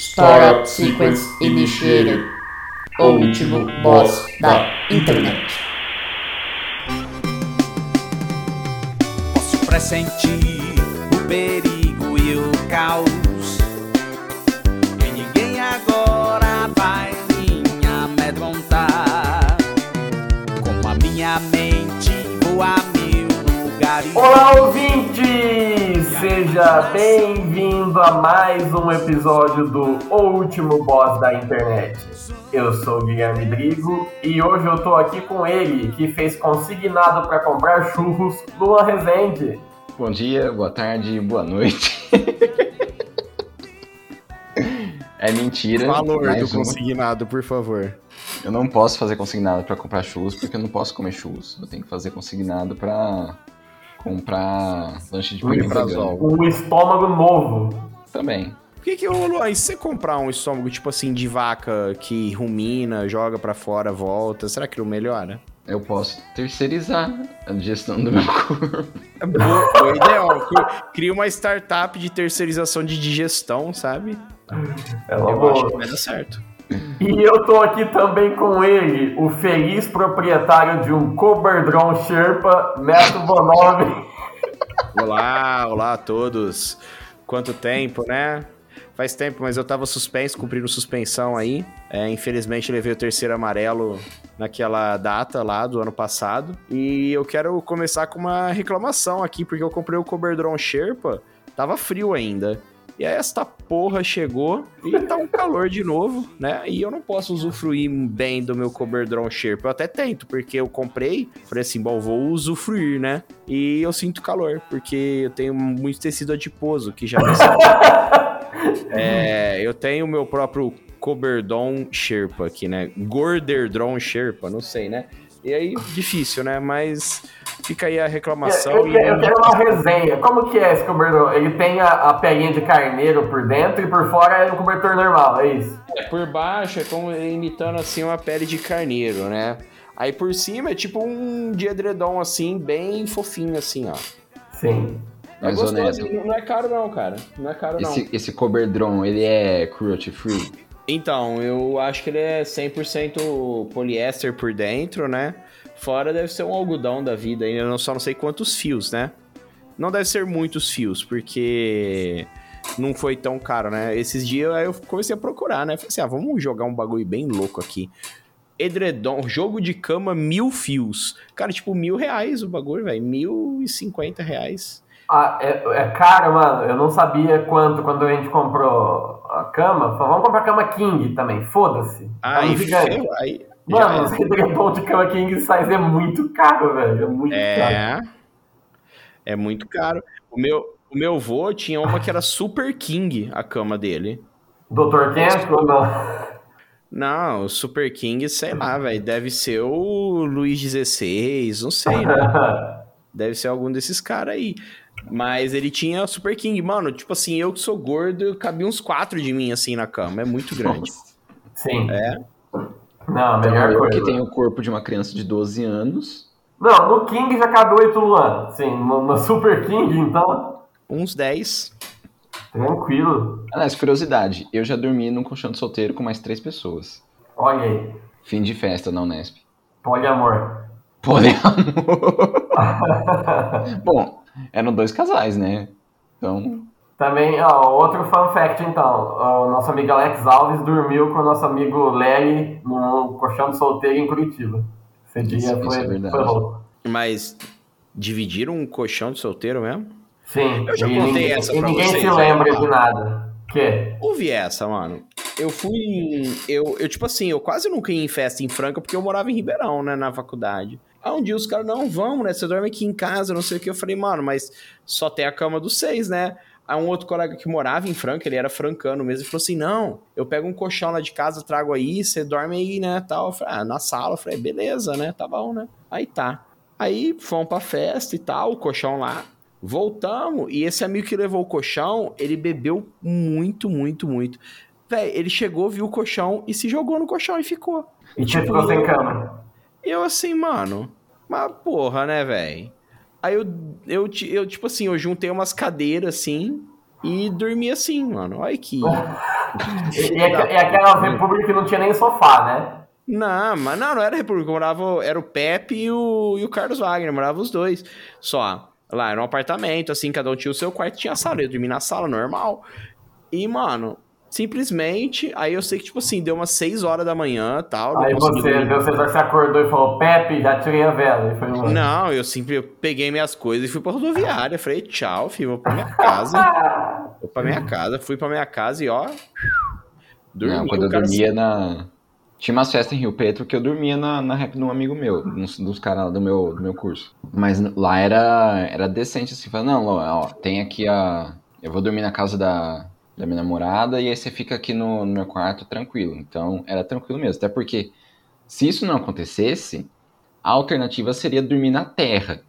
Startup Sequence Initiated. O último boss da internet. Posso pressentir o perigo e o caos. E ninguém agora vai me amedrontar. Com a minha mente vou a mil lugares. Olá, ouvinte! Seja bem-vindo a mais um episódio do O Último Boss da Internet. Eu sou o Guilherme Drigo e hoje eu tô aqui com ele, que fez consignado para comprar churros, Luan Rezende. Bom dia, boa tarde, boa noite. é mentira. Valor do uma. consignado, por favor. Eu não posso fazer consignado pra comprar churros porque eu não posso comer churros. Eu tenho que fazer consignado pra comprar lanche de pão Omeprazol. Um estômago novo. Também. Por que que, ô Luan, e se você comprar um estômago, tipo assim, de vaca que rumina, joga pra fora, volta, será que não melhora? Eu posso terceirizar a digestão do meu corpo. É boa. Cri- Cria uma startup de terceirização de digestão, sabe? É Eu acho que vai dar certo. E eu tô aqui também com ele, o feliz proprietário de um Coberdron Sherpa, Neto Bonove. Olá, olá a todos. Quanto tempo, né? Faz tempo, mas eu tava suspenso, cumprindo suspensão aí. É, infelizmente levei o terceiro amarelo naquela data lá do ano passado. E eu quero começar com uma reclamação aqui, porque eu comprei o Coberdron Sherpa, tava frio ainda. E aí esta porra chegou e tá um calor de novo, né? E eu não posso usufruir bem do meu Coberdron Sherpa. Eu até tento, porque eu comprei, falei assim, bom, vou usufruir, né? E eu sinto calor, porque eu tenho muito tecido adiposo, que já me É, eu tenho o meu próprio Coberdon Sherpa aqui, né? Gorderdron Sherpa, não sei, né? E aí, difícil, né? Mas fica aí a reclamação. Eu, e quero- eu quero uma resenha. Como que é esse cobertor? Ele tem a, a pelinha de carneiro por dentro e por fora é um cobertor normal, é isso? É, por baixo é como imitando assim uma pele de carneiro, né? Aí por cima é tipo um de edredom assim, bem fofinho assim, ó. Sim. É Mas gostoso, honesto, não é caro não, cara. Não é caro não. esse, esse Coberdron, ele é cruelty free? Então, eu acho que ele é 100% poliéster por dentro, né? Fora deve ser um algodão da vida, ainda não só não sei quantos fios, né? Não deve ser muitos fios, porque não foi tão caro, né? Esses dias eu comecei a procurar, né? Falei assim, ah, vamos jogar um bagulho bem louco aqui. Edredom, jogo de cama, mil fios. Cara, tipo, mil reais o bagulho, velho. Mil e cinquenta reais. Ah, é, é caro, mano. Eu não sabia quanto quando a gente comprou a cama. Vamos comprar cama King também, foda-se. É Aí, um gigante. aí Mano, os edredom de cama King size é muito caro, velho. É muito caro. É. É muito caro. O meu, o meu vô tinha uma que era Super King, a cama dele. Doutor Kent ou não? Não, o Super King, sei lá, velho. Deve ser o Luiz XVI, não sei, né? Deve ser algum desses caras aí. Mas ele tinha Super King. Mano, tipo assim, eu que sou gordo, cabia uns quatro de mim assim na cama. É muito grande. Sim. É. Não, a melhor coisa. que tenho o corpo de uma criança de 12 anos. Não, no King já cabe 8 Luan. Sim, no, no Super King, então, Uns 10. tranquilo. Aliás, curiosidade, eu já dormi num colchão de solteiro com mais três pessoas. Olha aí. Fim de festa na Unesp. Poliamor. Poliamor. Bom, eram dois casais, né? Então, Também, ó, outro fun fact, então. O nosso amigo Alex Alves dormiu com o nosso amigo Lely num colchão de solteiro em Curitiba. Esse dia Isso- isso foi, é verdade. foi louco. Mas dividiram um colchão de solteiro mesmo? Sim, Eu já e contei ninguém, essa e pra ninguém vocês, se lembra de nada. Que? Ouvi essa, mano. Eu fui. em- Eu, eu, tipo assim, eu quase nunca ia em festa em Franca porque eu morava em Ribeirão, né, na faculdade. Aí um dia os caras, não, vamos, né? Você dorme aqui em casa, não sei o que. Eu falei, mano, mas só tem a cama dos seis, né? Aí um outro colega que morava em Franca, ele era francano mesmo, ele falou assim: não, eu pego um colchão lá de casa, trago aí, você dorme aí, né? Tal. Eu falei, ah, na sala. Eu falei, beleza, né? Tá bom, né? Aí tá. Aí fomos pra festa e tal, o colchão lá. Voltamos, e esse amigo que levou o colchão, ele bebeu muito, muito, muito. Véi, ele chegou, viu o colchão e se jogou no colchão e ficou. E Tipo, ficou sem cama. E eu assim, mano, mas porra, né, velho? Aí eu, eu, eu, tipo assim, eu juntei umas cadeiras assim e dormi assim, mano. Olha que, E, e, aqu- aquelas repúblicas que não tinha nem sofá, né? Não, mas não, não era República. Eu morava, era o Pepe e o, e o Carlos Wagner, moravam os dois. Só. Lá era um apartamento, assim, cada um tinha o seu quarto, tinha a sala. Eu dormi na sala, normal. E, mano, simplesmente, aí eu sei que, tipo assim, deu umas 6 horas da manhã tal. Aí você, dormir. o César se acordou e falou, Pepe, já tirei a vela. E foi embora. Não, eu sempre eu peguei minhas coisas e fui pra rodoviária. Falei, tchau, filho, vou pra minha casa. vou pra minha casa, fui pra minha casa e ó. Dormi, Não, quando eu dormia na. Tinha umas festas em Rio Preto que eu dormia na, na rap de um amigo meu, dos, dos caras lá do meu, do meu curso. Mas lá era, era decente assim, falando, não, ó, ó, tem aqui a. Eu vou dormir na casa da, da minha namorada e aí você fica aqui no, no meu quarto tranquilo. Então era tranquilo mesmo. Até porque se isso não acontecesse, a alternativa seria dormir na terra.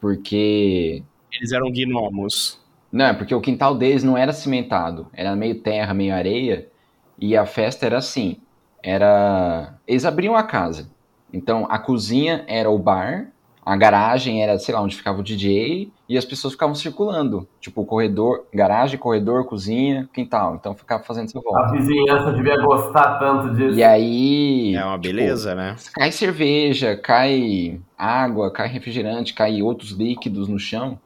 Porque Eles eram gnomos. não, é porque o quintal deles não era cimentado, era meio terra, meio areia, e a festa era assim, era... Eles abriam a casa, então a cozinha era o bar, a garagem era, sei lá, onde ficava o DJ, e as pessoas ficavam circulando, tipo, corredor, garagem, corredor, cozinha, quintal, então ficava fazendo A volta. vizinhança devia gostar tanto disso. E aí... É uma tipo, beleza, né? Cai cerveja, cai água, cai refrigerante, cai outros líquidos no chão.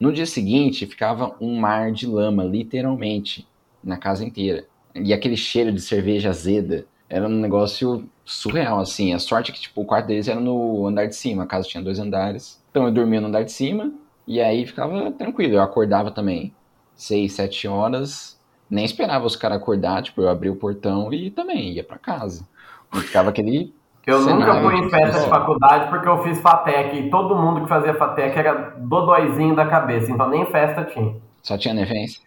No dia seguinte, ficava um mar de lama, literalmente, na casa inteira. E aquele cheiro de cerveja azeda era um negócio surreal, assim. A sorte é que, tipo, o quarto deles era no andar de cima, a casa tinha dois andares. Então eu dormia no andar de cima, e aí ficava tranquilo. Eu acordava também seis, sete horas, nem esperava os caras acordar, tipo, eu abria o portão e também ia pra casa. E ficava aquele Eu nunca cenário, fui em festa de faculdade porque eu fiz FATEC e todo mundo que fazia FATEC era dodóizinho da cabeça, então nem festa tinha. Só tinha nevência?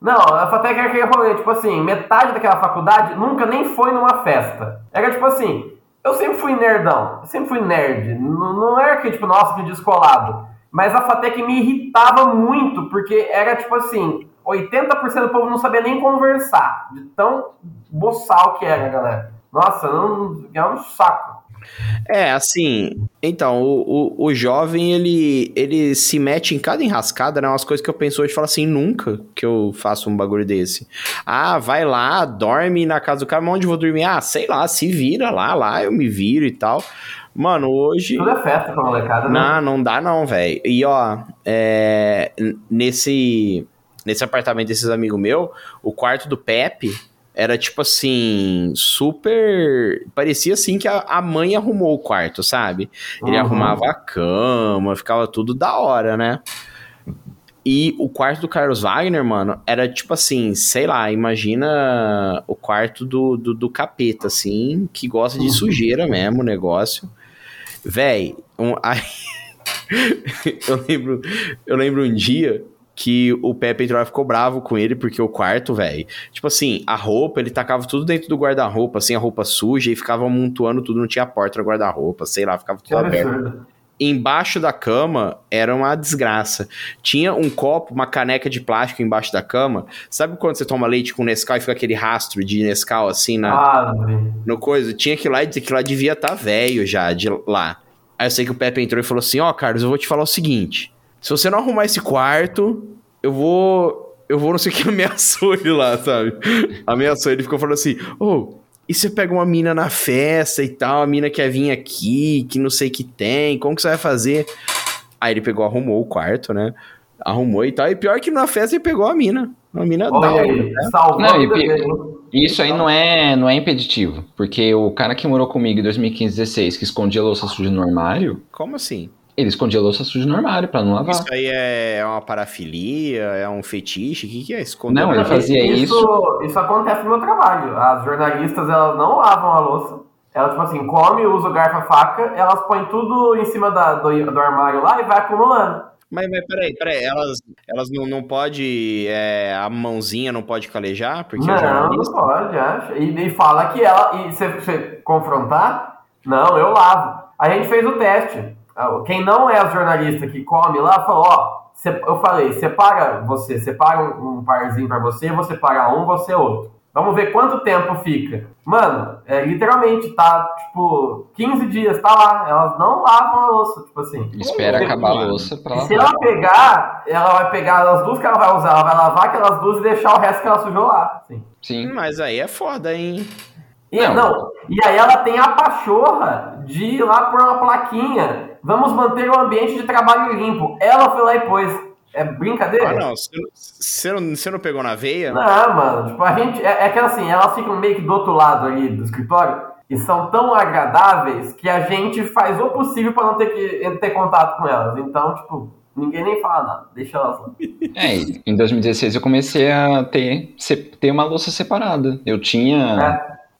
Não, a FATEC era aquele rolê, tipo assim, metade daquela faculdade nunca nem foi numa festa. Era tipo assim, eu sempre fui nerdão, sempre fui nerd. Não, não era que, tipo, nossa, que descolado. Mas a FATEC me irritava muito, porque era tipo assim, 80% do povo não sabia nem conversar. De tão boçal que era, galera. Nossa, não, é um saco. É, assim, então, o, o, o jovem, ele, ele se mete em cada enrascada, né? Umas coisas que eu penso hoje falo assim, nunca que eu faço um bagulho desse. Ah, vai lá, dorme na casa do cara, mas onde eu vou dormir? Ah, sei lá, se vira lá, lá eu me viro e tal. Mano, hoje... Tudo é festa pra molecada, né? Não, não dá não, velho. E ó, é, nesse, nesse apartamento desses amigos meu, o quarto do Pepe era tipo assim, super. Parecia assim que a, a mãe arrumou o quarto, sabe? Ele Uhum. arrumava a cama, ficava tudo da hora, né? E o quarto do Carlos Wagner, mano, era tipo assim, sei lá, imagina o quarto do, do, do capeta, assim, que gosta de sujeira mesmo, o negócio. Véi, um, aí, eu, lembro, eu lembro um dia que o Pepe entrou e ficou bravo com ele, porque o quarto, velho, tipo assim, a roupa, ele tacava tudo dentro do guarda-roupa, assim, a roupa suja, e ficava amontoando tudo, não tinha porta no guarda-roupa, sei lá, ficava tudo aberto. Embaixo da cama era uma desgraça. Tinha um copo, uma caneca de plástico embaixo da cama. Sabe quando você toma leite com Nescau e fica aquele rastro de Nescau assim na, Ave. no coisa? Tinha que lá e que lá devia estar velho já de lá. Aí eu sei que o Pepe entrou e falou assim: Ó, Carlos, eu vou te falar o seguinte: se você não arrumar esse quarto, eu vou. Eu vou não sei o que ameaçou ele lá, sabe? Ameaçou ele ficou falando assim: Ô, e você pega uma mina na festa e tal, a mina quer vir aqui, que não sei o que tem, como que você vai fazer? Aí ele pegou, arrumou o quarto, né? Arrumou e tal. E pior que na festa ele pegou a mina. Uma mina Olha aí, né? Não, a e? Isso aí não é, não é impeditivo, porque o cara que morou comigo em 2015, 16, que escondia louça suja no armário, Como assim? Ele escondia louça suja no armário pra não lavar. Isso aí é uma parafilia, é um fetiche? O que, que é? Esconder Não, ele fazia isso. Isso acontece no meu trabalho. As jornalistas, elas não lavam a louça. Elas, tipo assim, come, usa o garfo, a faca, elas põem tudo em cima da- do, do armário lá e vai acumulando. Mas, mas peraí, peraí, elas, elas não, não pode, é, a mãozinha não pode calejar? Porque é não, não jornalista? pode, acha. E, e fala que ela. E se você confrontar, não, eu lavo. A gente fez o teste. Ah, Quem não é as jornalistas que come lá, falou, ó, se- eu falei, separa você, separa um, um parzinho pra você, você paga um, você outro. Vamos ver quanto tempo fica. Mano, é, literalmente, tá, tipo, 15 dias, tá lá. Elas não lavam a louça, tipo assim. Espera acabar a louça pra Se lavar. ela pegar, ela vai pegar as duas que ela vai usar, ela vai lavar aquelas duas e deixar o resto que ela sujou lá. Assim. Sim. Mas aí é foda, hein? E, Não. não. e aí ela tem a pachorra de ir lá pôr uma plaquinha. Vamos manter o ambiente de trabalho limpo. Ela foi lá e pôs. É brincadeira? Ah, não. Você não- Você não, você não pegou na veia? Não, mano, tipo, a gente. É, é que assim, elas ficam meio que do outro lado ali do escritório e são tão agradáveis que a gente faz o possível pra não ter que ter contato com elas. Então, tipo, ninguém nem fala nada, deixa elas lá. É, e em 2016 eu comecei a ter, ter uma louça separada. Eu tinha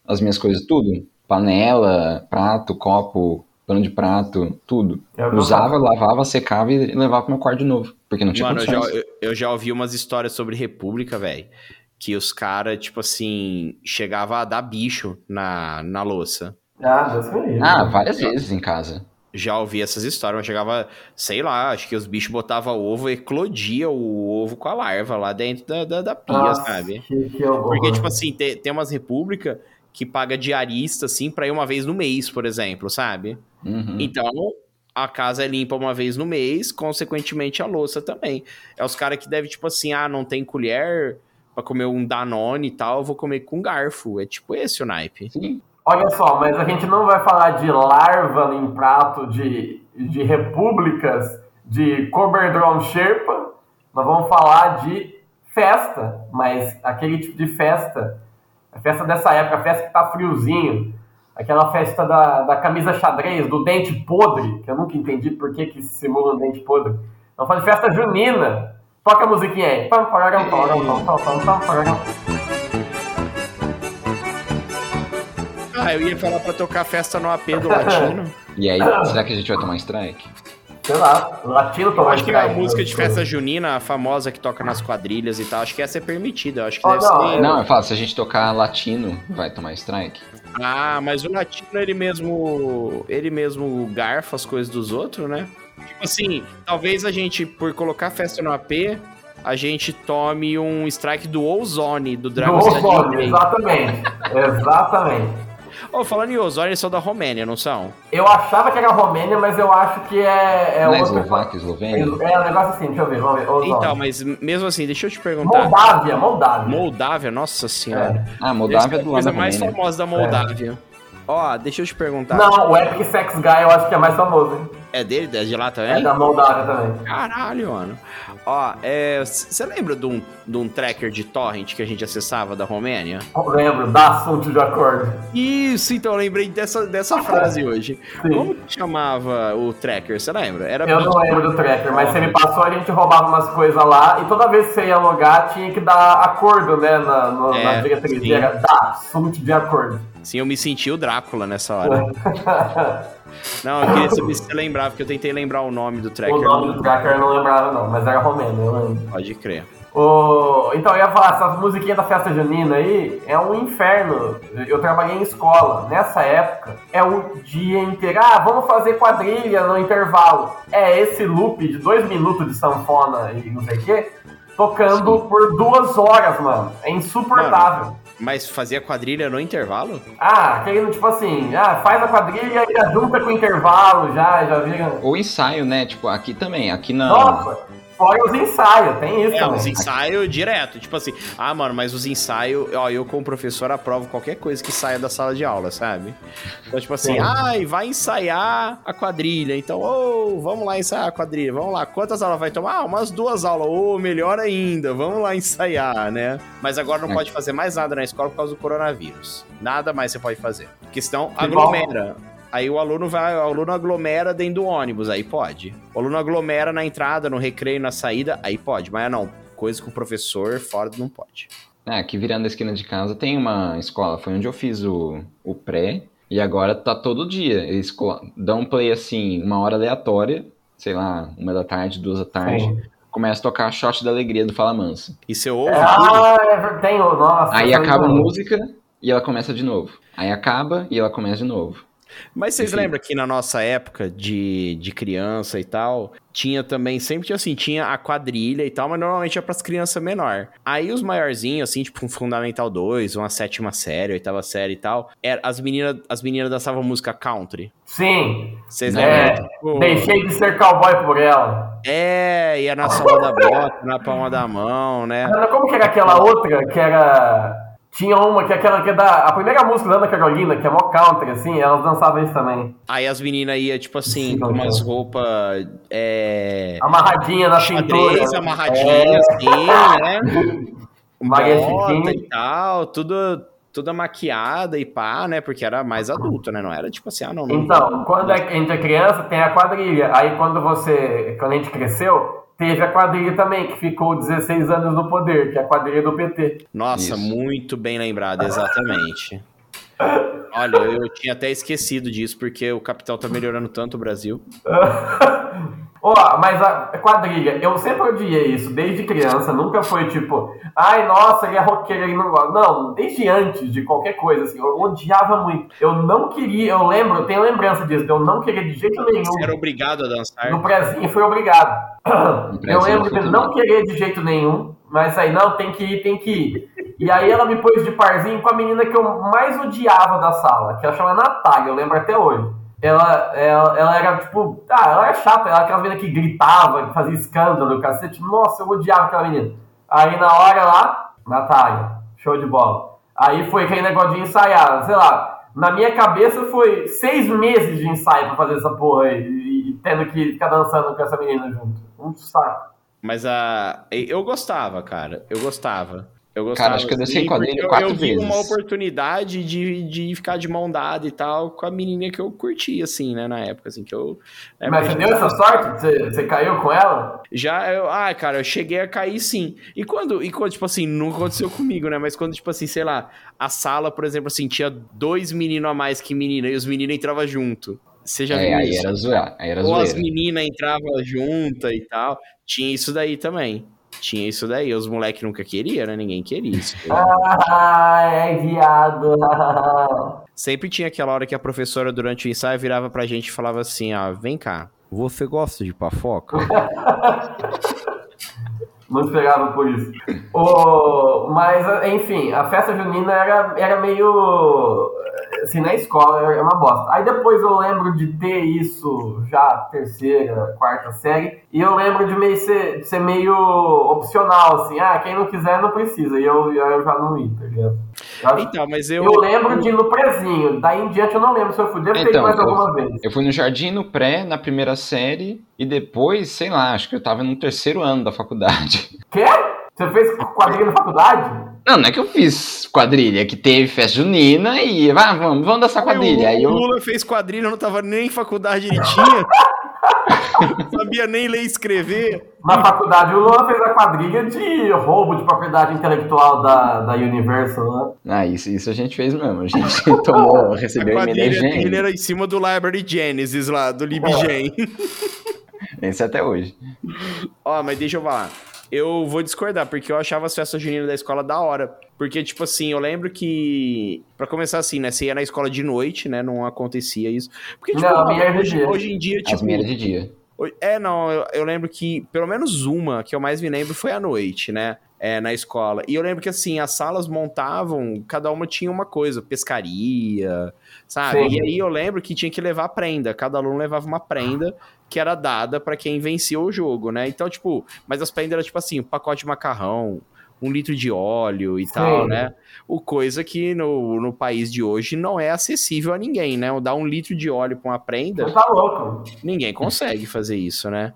as minhas coisas tudo. Panela, prato, copo, pano de prato, tudo. É Usava, lavava, secava e levava pro meu quarto de novo. Porque não tinha Mano, eu já, condições. eu, eu já ouvi umas histórias sobre República, velho. Que os caras, tipo assim, chegava a dar bicho na, na louça. Ah, me livre. Ah, várias vezes em casa. Já ouvi essas histórias, mas chegava, sei lá, acho que os bichos botavam ovo e eclodia o ovo com a larva lá dentro da, da, da pia, Nossa, sabe? Que, que horror. Porque, tipo assim, tem, tem umas repúblicas que paga diarista, assim, pra ir uma vez no mês, por exemplo, sabe? Uhum. Então, a casa é limpa uma vez no mês, consequentemente a louça também. É os caras que devem, tipo assim, ah, não tem colher pra comer um Danone e tal, eu vou comer com garfo. É tipo esse o naipe. Sim. Olha só, mas a gente não vai falar de larva em prato de, de repúblicas, de Coberdron Sherpa, nós vamos falar de festa, mas aquele tipo de festa, a festa dessa época, a festa que tá friozinho, aquela festa da, da camisa xadrez, do dente podre, que eu nunca entendi por que que simula um dente podre. Falar de festa junina. Toca a musiquinha aí. Pam, pararão, pararão, pam, pararão. Ah, eu ia falar pra tocar festa no AP do Latino. E aí, será que a gente vai tomar strike? Sei lá, latino Eu tomar acho que a strike, música né? de festa junina, a famosa que toca nas quadrilhas e tal, acho que essa é permitida. Acho que Oh, deve não, ser. é- Não, eu falo, se a gente tocar latino, vai tomar strike? Ah, mas o latino, ele mesmo. Ele mesmo garfa as coisas dos outros, né? Tipo assim, talvez a gente, por colocar festa no AP, a gente tome um strike do Ozone, do Do Dragon Ozone, exatamente. exatamente. Ô, falando em Ozone, eles são da Romênia, não são? Eu achava que era Romênia, mas eu acho que é, é Não é Eslováquia, Eslovênia? É um negócio assim, deixa eu ver, vamos ver. Então, mas mesmo assim, deixa eu te perguntar. Moldávia, Moldávia. Moldávia, nossa senhora. Ah, Moldávia é Essa é do a lado coisa mais Romênia. famosa da Moldávia. Ó, deixa eu te perguntar. Não, o Epic Sex Guy eu acho que é mais famoso, hein? É dele? É de lá É também? da Moldávia também. Caralho, mano. Ó, você lembra de um, de um tracker de torrent que a gente acessava da Romênia? Eu lembro, da assunto de acordo. Isso, então eu lembrei dessa, dessa frase hoje. Sim. Como que chamava o tracker? Você lembra? Era Eu não lembro do tracker, mas se ele passou, a gente roubava umas coisas lá e toda vez que você ia logar, tinha que dar acordo, né, na, no, É, na diretriz. Era da assunto de acordo. Sim, eu me senti o Drácula nessa hora. Não, eu queria saber se você lembrava, porque eu tentei lembrar o nome do tracker. o nome do tracker eu não lembrava, não, mas era romeno, eu lembro. Pode crer. O... Então, eu ia falar, essa musiquinha da festa junina aí é um inferno. Eu trabalhei em escola. Nessa época, é o dia inteiro. Ah, vamos fazer quadrilha no intervalo. É esse loop de dois minutos de sanfona e não sei o quê, tocando por duas horas, mano. É insuportável. Mas fazia quadrilha no intervalo? Ah, aquele tipo assim, ah, faz a quadrilha e já junta com o intervalo, já, já vira. Ou ensaio, né? Tipo, aqui também. Aqui não. Nossa, fora os ensaios, tem isso É, também. os ensaios direto. Tipo assim, ah, mano, mas os ensaios, ó, eu como professor aprovo qualquer coisa que saia da sala de aula, sabe? Então, tipo assim, Sim. ai, vai ensaiar a quadrilha. Então, ô, vamos lá ensaiar a quadrilha, vamos lá. Quantas aulas vai tomar? Ah, umas duas aulas. Ô, melhor ainda, vamos lá ensaiar, né? Mas agora não É. pode fazer mais nada na escola por causa do coronavírus. Nada mais você pode fazer. Porque senão Que aglomera. Aí o aluno vai, o aluno aglomera dentro do ônibus, aí pode. O aluno aglomera na entrada, no recreio, na saída, aí pode. Mas não, coisa com o professor fora não pode. É, aqui virando a esquina de casa tem uma escola. Foi onde eu fiz o, o pré. E agora tá todo dia. Eles dão play assim, uma hora aleatória. Sei lá, uma da tarde, duas da tarde. Sim. Começa a tocar Shot da Alegria do Fala Mansa. E você ouve ah, é, tem, o- nossa. Aí acaba a música e ela começa de novo. Aí acaba e ela começa de novo. Mas vocês lembram que na nossa época de, de criança e tal, tinha também, sempre tinha assim, tinha a quadrilha e tal, mas normalmente é pras crianças menor. Aí os maiorzinhos, assim, tipo um Fundamental 2, uma sétima série, oitava série e tal, era, as meninas as meninas dançavam música country. Sim, Vocês É, lembram? Tipo, deixei de ser cowboy por ela. É, ia na sola da bota, na palma da mão, né? Como que era aquela outra que era. Tinha uma que é aquela que é da. A primeira música da Ana Carolina, que é mó country, assim, elas dançavam isso também. Aí as meninas iam, tipo assim, Sim, com umas roupas. É. Amarradinha na cintura. Xadrez, amarradinha, assim, né? Bota e tal, tudo, toda maquiada e pá, né? Porque era mais adulto, né? Não era tipo assim, ah, não. não Então, quando a gente é criança, tem a quadrilha. Aí quando você. Quando a gente cresceu, teve a quadrilha também, que ficou 16 anos no poder, que é a quadrilha do PT. Nossa, Isso. muito bem lembrado, exatamente. Olha, eu tinha até esquecido disso, porque o capital tá melhorando tanto o Brasil. Ó, mas a quadrilha, eu sempre odiei isso, desde criança, nunca foi tipo, ai, nossa, ele é roqueiro, ele não gosta. Não, desde antes de qualquer coisa, assim, eu odiava muito. Eu não queria, eu lembro, eu tenho lembrança disso, de eu não queria de jeito nenhum. Você era obrigado a dançar. No prezinho fui obrigado. Eu lembro de não querer de jeito nenhum, mas aí, não, tem que ir, tem que ir. E aí ela me pôs de parzinho com a menina que eu mais odiava da sala, que ela chama Natália, eu lembro até hoje. Ela, ela, ela era tipo, ah, ela era chata, ela era aquela menina que gritava, que fazia escândalo, cacete. Nossa, eu odiava aquela menina. Aí na hora lá, Natália, show de bola. Aí foi aquele negócio de ensaiar, sei lá, na minha cabeça foi seis meses de ensaio pra fazer essa porra aí, e, e tendo que ficar dançando com essa menina junto. Um saco. Mas a. Eu gostava, cara. Eu gostava. Eu gostava. Cara, acho que eu dancei assim, quadrilha porque eu- quatro eu, vi vezes. uma oportunidade de, de ficar de mão dada e tal com a menininha que eu curti, assim, né, na época, assim, que eu. na Mas você deu essa sorte? Você, você caiu com ela? Já, eu, ah, cara, eu cheguei a cair sim. E quando, e quando, tipo assim, não aconteceu comigo, né? Mas quando, tipo assim, sei lá, a sala, por exemplo, assim, tinha dois meninos a mais que menina e os meninos entravam junto. Você já É, viu aí isso? era zoeira. Aí era Ou as meninas entravam juntas e tal. Tinha isso daí também. Tinha isso daí. Os moleques nunca queriam, né? Ninguém queria isso. Ah, é viado. Sempre tinha aquela hora que a professora, durante o ensaio, virava pra gente e falava assim: ó, vem cá. Você gosta de pafoca? Não esperava por isso. O, mas, enfim, a festa junina era, era meio. Assim, na escola era uma bosta. Aí depois eu lembro de ter isso já terceira, quarta série. E eu lembro de meio ser, de ser meio opcional, assim. Ah, quem não quiser não precisa. E eu, eu já não ia, tá ligado? Eu, Então, mas eu. eu lembro de ir no prezinho. Daí em diante eu não lembro se eu fui. Ter ido Então, mais eu- alguma vez. Eu fui no Jardim no Pré, na primeira série, e depois, sei lá, acho que eu tava no terceiro ano da faculdade. Quê? Você fez quadrilha na faculdade? Não, não é que eu fiz quadrilha, é que teve festa junina e ah, vamos, vamos dançar quadrilha. Aí o eu, Lula fez quadrilha, não tava nem em faculdade ele tinha. Não sabia nem ler e escrever. Na faculdade, o Luan fez a quadrilha de roubo de propriedade intelectual da, da Universal, né? ah, isso, isso a gente fez mesmo. A gente tomou, A recebeu emenda quadrilha higiênica. era em cima do Library Genesis lá, do LibGen. Esse até hoje. Ó, mas deixa eu falar. Eu vou discordar, porque eu achava as festas juninas da escola da hora. Porque, tipo assim, eu lembro que. Pra começar assim, né? Você ia na escola de noite, né? Não acontecia isso. Porque, tipo, Não, hoje, dia. hoje em dia, As tipo. minhas de dia. É, não, eu, eu lembro que pelo menos uma que eu mais me lembro foi à noite, né? É, na escola. E eu lembro que assim, as salas montavam, cada uma tinha uma coisa, pescaria, sabe? Sim. E aí eu lembro que tinha que levar prenda, cada aluno levava uma prenda que era dada pra quem vencia o jogo, né? Então, tipo, mas as prendas eram tipo assim, um pacote de macarrão, um litro de óleo e Sim. tal, né? O coisa que no, no país de hoje não é acessível a ninguém, né? Dar um litro de óleo pra uma prenda Você tá louco. Ninguém consegue fazer isso, né?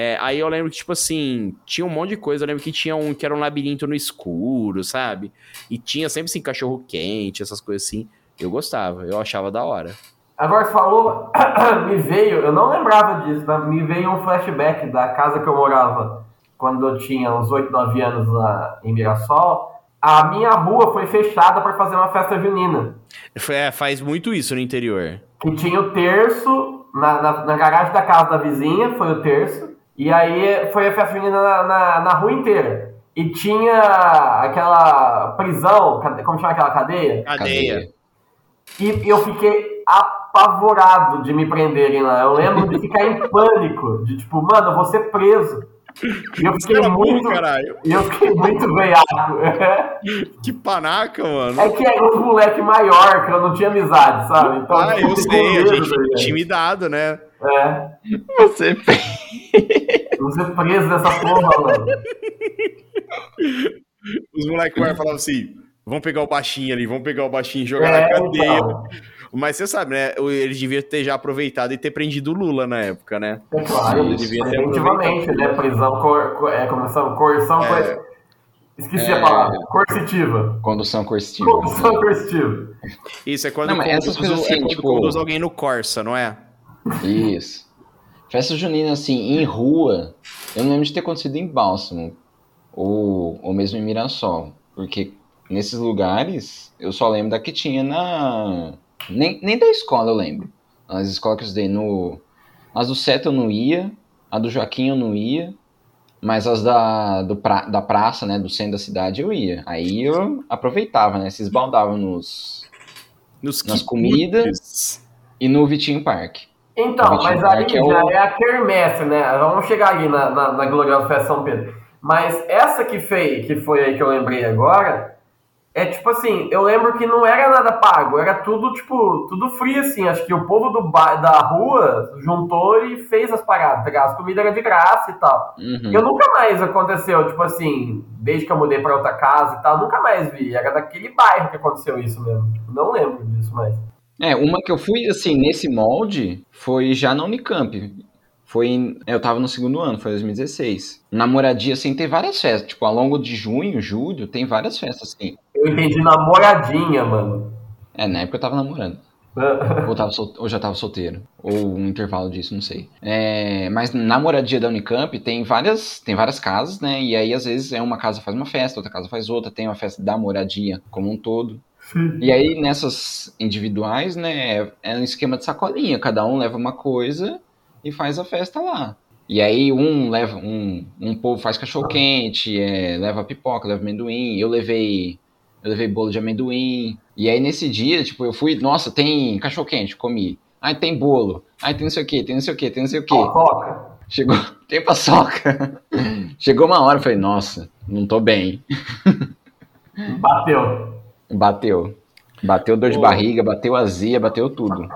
É, aí eu lembro que, tipo assim, tinha um monte de coisa. Eu lembro que tinha um que era um labirinto no escuro, sabe? E tinha sempre assim, cachorro quente, essas coisas assim. Eu gostava, eu achava da hora. Agora você falou, me veio, eu não lembrava disso, mas me veio um flashback da casa que eu morava quando eu tinha uns 8, 9 anos lá em Mirassol. A minha rua foi fechada para fazer uma festa junina. É, faz muito isso no interior. que tinha o terço na, na, na garagem da casa da vizinha, foi o terço, e aí foi a festa junina na, na, na rua inteira. E tinha aquela prisão, como chama aquela cadeia? Cadeia. E eu fiquei apavorado de me prenderem lá. Eu lembro de ficar em pânico, de tipo, mano, eu vou ser preso. E eu fiquei Era burro, muito. caralho. E eu fiquei muito veiaco. Que panaca, mano. É que era uns moleque maior, que eu não tinha amizade, sabe? Então, Ah, eu sei, a gente intimidado, né? É, Você ser preso nessa porra, mano. Os moleques vai falar assim: vamos pegar o baixinho ali, vamos pegar o baixinho e jogar É, na cadeia. então. Mas você sabe, né? Ele devia ter já aproveitado e ter prendido o Lula na época, né? É claro, Sim, devia ter definitivamente, né? Prisão, cor, cor- é, começando, coerção, É. esqueci É. a palavra, coercitiva. Condução coercitiva. Condução coercitiva. Isso é quando, Não, mas conduz, essas coisas é assim, quando tipo- conduz alguém no Corsa, não é? Isso. Festa junina, assim, em rua, eu não lembro de ter acontecido em Bálsamo ou, ou mesmo em Mirassol, porque nesses lugares eu só lembro da que tinha na. Nem, nem da escola eu lembro. As escolas que eu estudei no. As do Seto eu não ia, a do Joaquim eu não ia, mas as da, do pra- da praça, né, do centro da cidade eu ia. Aí eu aproveitava, né, se esbaldava nos. Nos Nas comidas. E no Vitinho Park. Então, mas aí Park é já o- é a quermesse, né? Vamos chegar ali na, na, na gloriosa festa São Pedro. Mas essa que foi, que foi aí que eu lembrei agora, é tipo assim, eu lembro que não era nada pago, era tudo, tipo, tudo free, assim. Acho que o povo do da rua juntou e fez as paradas, tá? As comidas eram de graça e tal. Uhum. Eu nunca mais aconteceu, tipo assim, desde que eu mudei pra outra casa e tal, nunca mais vi. Era daquele bairro que aconteceu isso mesmo. Não lembro disso mais. É, uma que eu fui, assim, nesse molde, foi já na Unicamp. Foi em, eu tava no segundo ano, foi 2016. Na moradia, assim, tem várias festas. Tipo, ao longo de junho, julho, tem várias festas, assim. Eu entendi namoradinha, mano. É, na época eu tava namorando. Ou, tava sol- ou já tava solteiro. Ou um intervalo disso, não sei. É, mas na moradia da Unicamp tem várias, tem várias casas, né? E aí, às vezes, é uma casa faz uma festa, outra casa faz outra. Tem uma festa da moradia como um todo. E aí, nessas individuais, né, é- um esquema de sacolinha. Cada um leva uma coisa e faz a festa lá. E aí, um leva, um, um povo faz cachorro-quente, é, leva pipoca, leva amendoim. Eu levei, eu levei bolo de amendoim. E aí, nesse dia, tipo, eu fui, nossa, tem cachorro-quente, comi. Aí tem bolo. Aí tem não sei o que, tem não sei o que, tem não sei o que. Chegou, tem paçoca. Chegou uma hora, eu falei, nossa, não tô bem. Bateu. Bateu. Bateu dor de barriga, bateu azia, bateu tudo.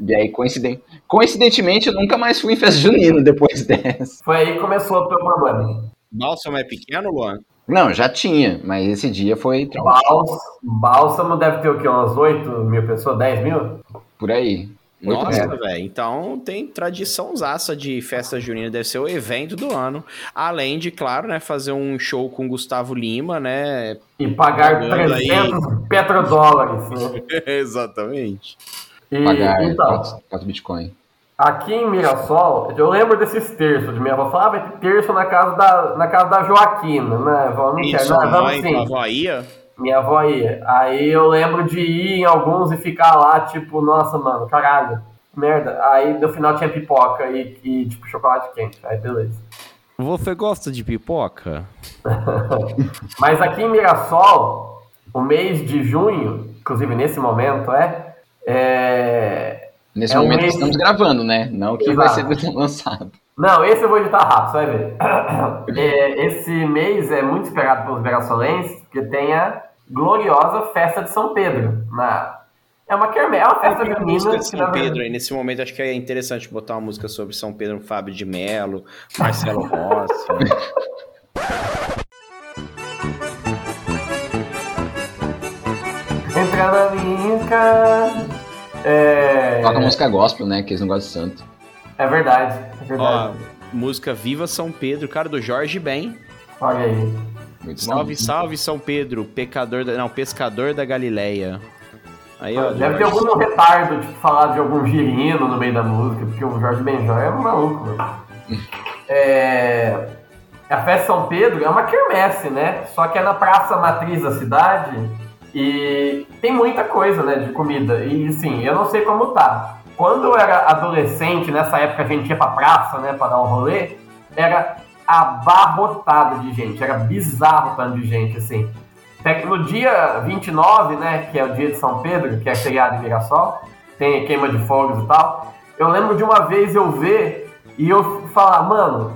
E aí, coinciden- coincidentemente, eu nunca mais fui em festa junina depois dessa. Foi aí que começou o teu problema. Bálsamo é pequeno, Luan? Não, já tinha, mas esse dia foi tra- Báls- Bálsamo deve ter o quê? Umas 8 mil pessoas? 10 mil? por aí. Nossa, velho. Então tem tradição zaça de festa junina, deve ser o evento do ano. Além de, claro, né, fazer um show com Gustavo Lima, né? E pagar Pagando aí. 300 petrodólares. Né? Exatamente. E, Pagar então, 4, 4 Bitcoin. aqui em Mirassol, eu lembro desses terços de minha avó. Falava vai ter terço na casa da, na casa da Joaquina, né? Vó, não E quer, não, vamos sim. Minha avó ia. Aí eu lembro de ir em alguns e ficar lá, tipo, nossa, mano, caralho, merda. Aí no final tinha pipoca e, e, tipo, chocolate quente. Aí beleza. Você gosta de pipoca? Mas aqui em Mirassol, o mês de junho, inclusive nesse momento, é. é... Nesse É um momento mês- estamos gravando, né? Não que vai Exato. ser lançado. Não, esse eu vou editar rápido, você vai ver. É, esse mês é muito esperado pelos mirassolenses, porque tem a gloriosa festa de São Pedro. Na... É uma quermesse, é uma festa de que, São Pedro aí, nesse momento acho que é interessante botar uma música sobre São Pedro, Fábio de Melo, Marcelo Rossi. Entra na minha casa. É, Toca música gospel, né? Que eles não gostam de santo. é verdade, é verdade. Ó, música Viva São Pedro, cara, do Jorge Ben. Olha aí. Muito Salve, bom. salve São Pedro, pecador da, não, pescador da Galileia. Aí, ó, Deve ter algum retardo, tipo, falar de algum girino no meio da música, porque o Jorge Benjó é um maluco, mano. É... A festa de São Pedro é uma quermesse, né? Só que é na praça matriz da cidade e tem muita coisa, né, de comida. E, sim, eu não sei como tá. Quando eu era adolescente, nessa época a gente ia pra praça, né, pra dar um rolê, era abarrotado de gente, era bizarro o tanto de gente, assim. Até que no dia 29, né, que é o dia de São Pedro, que é feriado em Mirassol, tem queima de fogos e tal. Eu lembro de uma vez eu ver e eu falar, mano,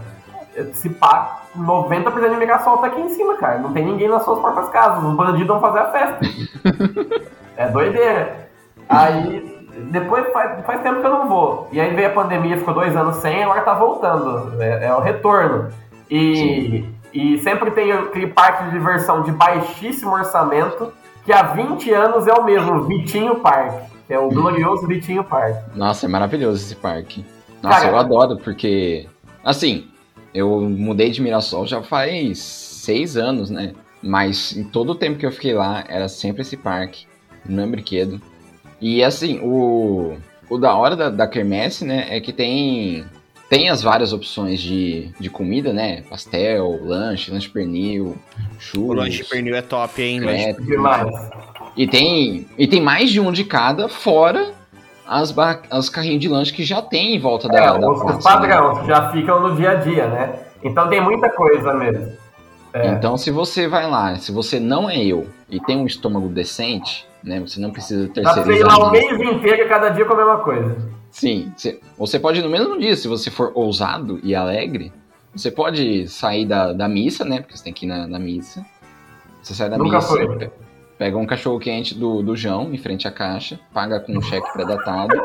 esse pá, 90% da imigração tá aqui em cima, cara. Não tem ninguém nas suas próprias casas. Os bandidos vão fazer a festa. é doideira. Aí, depois faz, faz tempo que eu não vou. E aí veio a pandemia, ficou dois anos sem, agora tá voltando. É, é o retorno. E, e sempre tem aquele parque de diversão de baixíssimo orçamento, que há 20 anos é o mesmo, Vitinho Parque. Que é o glorioso Vitinho Parque. Nossa, é maravilhoso esse parque. Nossa, Cara, eu adoro, porque. Assim, eu mudei de Mirassol já faz seis anos, né? Mas em todo o tempo que eu fiquei lá, era sempre esse parque, no meu brinquedo. E assim, o, o da hora da, da Kermesse, né, é que tem tem as várias opções de, de comida, né? Pastel, lanche, lanche pernil, churros. O lanche pernil é top, hein? Crepe, demais. E tem, e tem mais de um de cada, fora as, as carrinhos de lanche que já tem em volta da, é, da os, praça, padrão, né? que já ficam no dia a dia, né? Então tem muita coisa mesmo. É. Então, se você vai lá, se você não é eu e tem um estômago decente, né? Você não precisa terceirizar. Dá pra ir lá o mês inteiro e cada dia comer uma coisa. Sim, você pode ir no mesmo dia, se você for ousado e alegre, você pode sair da, da missa, né? Porque você tem que ir na, na missa. Você sai da Nunca missa, foi. pega um cachorro quente do, do João em frente à caixa, paga com um cheque pré-datado.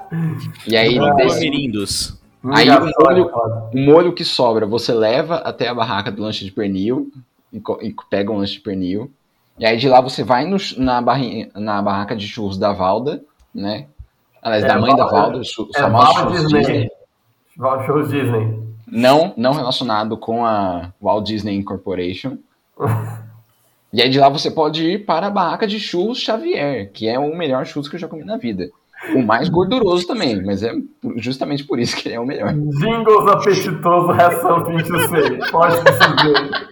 e aí desce. Aí o molho, o molho que sobra, você leva até a barraca do lanche de pernil e, e pega um lanche de pernil. E aí de lá você vai no, na, barri, na barraca de churros da Valda, né? Aliás, é, da mãe da Valda, os é, famosos churros Disney. Disney. Churros Disney. Não, não relacionado com a Walt Disney Incorporation. e aí de lá você pode ir para a barraca de churros Xavier, que é o melhor churros que eu já comi na vida. O mais gorduroso também, mas é justamente por isso que ele é o melhor. Jingles apetitoso, reação 26. Pode dizer.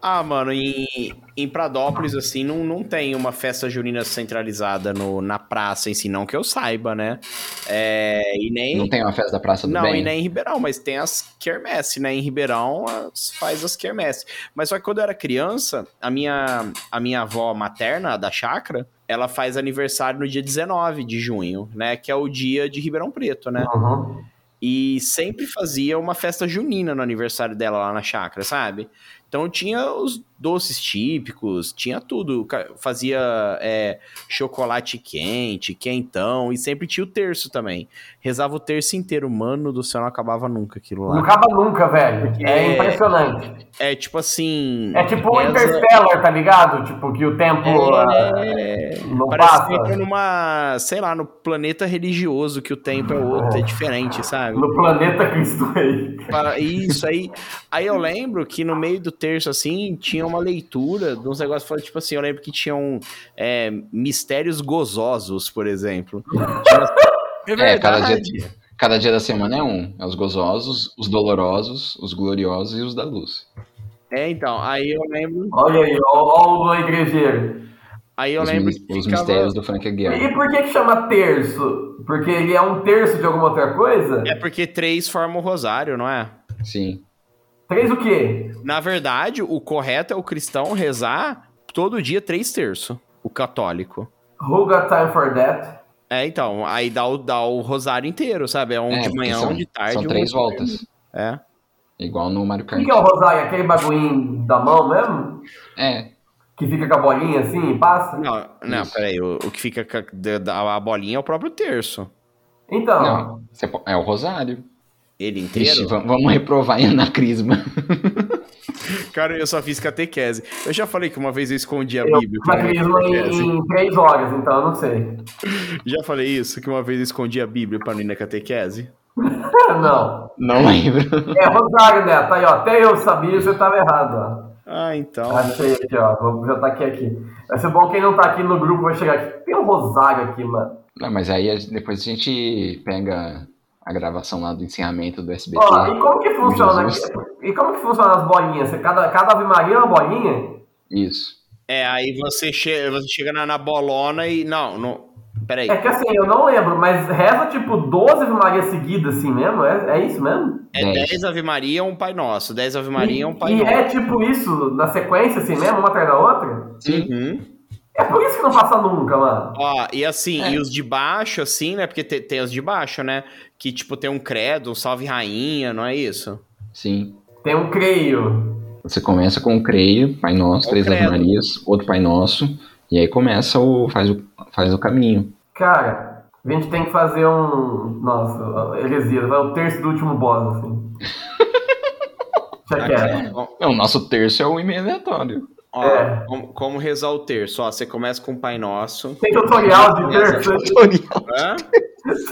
Ah, mano, em, em Pradópolis, assim, não, não tem uma festa junina centralizada no, na praça em si, não que eu saiba, né? É, e nem... Não tem uma festa da Praça do não, Bem? Não, e nem em Ribeirão, mas tem as quermesse, né? Em Ribeirão as, faz as quermesse. Mas só que quando eu era criança, a minha, a minha avó materna, da chácara, ela faz aniversário no dia 19 de junho, né? Que é o dia de Ribeirão Preto, né? Uhum. E sempre fazia uma festa junina no aniversário dela lá na chácara, sabe? Então tinha os doces típicos, tinha tudo. Fazia é, chocolate quente, quentão, e sempre tinha o terço também. Rezava o terço inteiro. Mano do céu, não acabava nunca aquilo lá. Não acaba nunca, velho. É, é impressionante. É tipo assim. É tipo o Interstellar, tá ligado? Tipo, que o tempo. É, uh, não parece passa. que entra numa, sei lá, no planeta religioso, que o tempo é outro, é diferente, sabe? No planeta Cristo Rei. Isso aí. Aí eu lembro que no meio do terço, assim, tinha uma leitura de uns negócios, tipo assim, eu lembro que tinham é, mistérios gozosos, por exemplo. é, é cada dia, cada dia da semana é um. É os gozosos, os dolorosos, os gloriosos e os da luz. É, então, aí eu lembro... Olha aí, olha o igrejeiro. Aí eu os lembro que Os ficava... mistérios do Frank Aguiar. E por que que chama terço? Porque ele é um terço de alguma outra coisa? É porque três formam o rosário, não é? Sim. Três o quê? Na verdade, o correto é o cristão rezar todo dia três terços. O católico. Who got time for that? É, então, aí dá o, dá o rosário inteiro, sabe? É um é, de manhã, são, um de tarde. São três um voltas. É. Igual no Mario Kart. O que é o rosário? Aquele bagulhinho da mão mesmo? É. Que fica com a bolinha assim e passa? Não, não, peraí. O, o que fica com a, a bolinha é o próprio terço. Então. Não, é o rosário. Ele inteiro? Ixi, vamos reprovar em anacrisma. Cara, eu só fiz catequese. Eu já falei que uma vez eu escondi a eu Bíblia. Anacrisma em, em três horas, então eu não sei. Já falei isso, que uma vez eu escondi a Bíblia pra não ir na catequese? não. Não lembro. É, Rosário, né? Tá aí, ó. Até eu sabia, você tava errado, ó. Ah, então. Achei aqui, ó. Vou já tá aqui, aqui. Vai ser bom quem não tá aqui no grupo vai chegar aqui. Tem um Rosário aqui, mano. Não, mas aí depois a gente pega a gravação lá do encerramento do SBT. Ó, e como que funciona? E como que funciona as bolinhas? Cada, cada Ave Maria é uma bolinha? Isso. É, aí você chega, você chega na, na bolona e. Não, não. Peraí. É que assim, eu não lembro, mas reza tipo 12 Ave Maria seguidas assim mesmo? É, é isso mesmo? É 10 Ave Maria um Pai Nosso, 10 Ave Maria e, um Pai e Nosso. E é tipo isso, na sequência assim mesmo, uma atrás da outra? Sim. Uhum. É por isso que não passa nunca, mano. Ó, e assim, É. e os de baixo, assim, né? Porque te- tem, os de baixo, né? Que, tipo, tem um credo, um salve rainha, não é isso? Sim. Tem um creio. Você começa com o creio, Pai Nosso, É três Ave. Marias, outro Pai Nosso, e aí começa o. faz o, faz o caminho. Cara, a gente tem que fazer um. Nossa, heresia, vai o terço do último boss, assim. Já quero. Ó, Não, o nosso terço é o e-mail aleatório. Ó, É. como, como rezar o terço? Ó, você começa com o Pai Nosso. Tem tutorial de terço? Hã?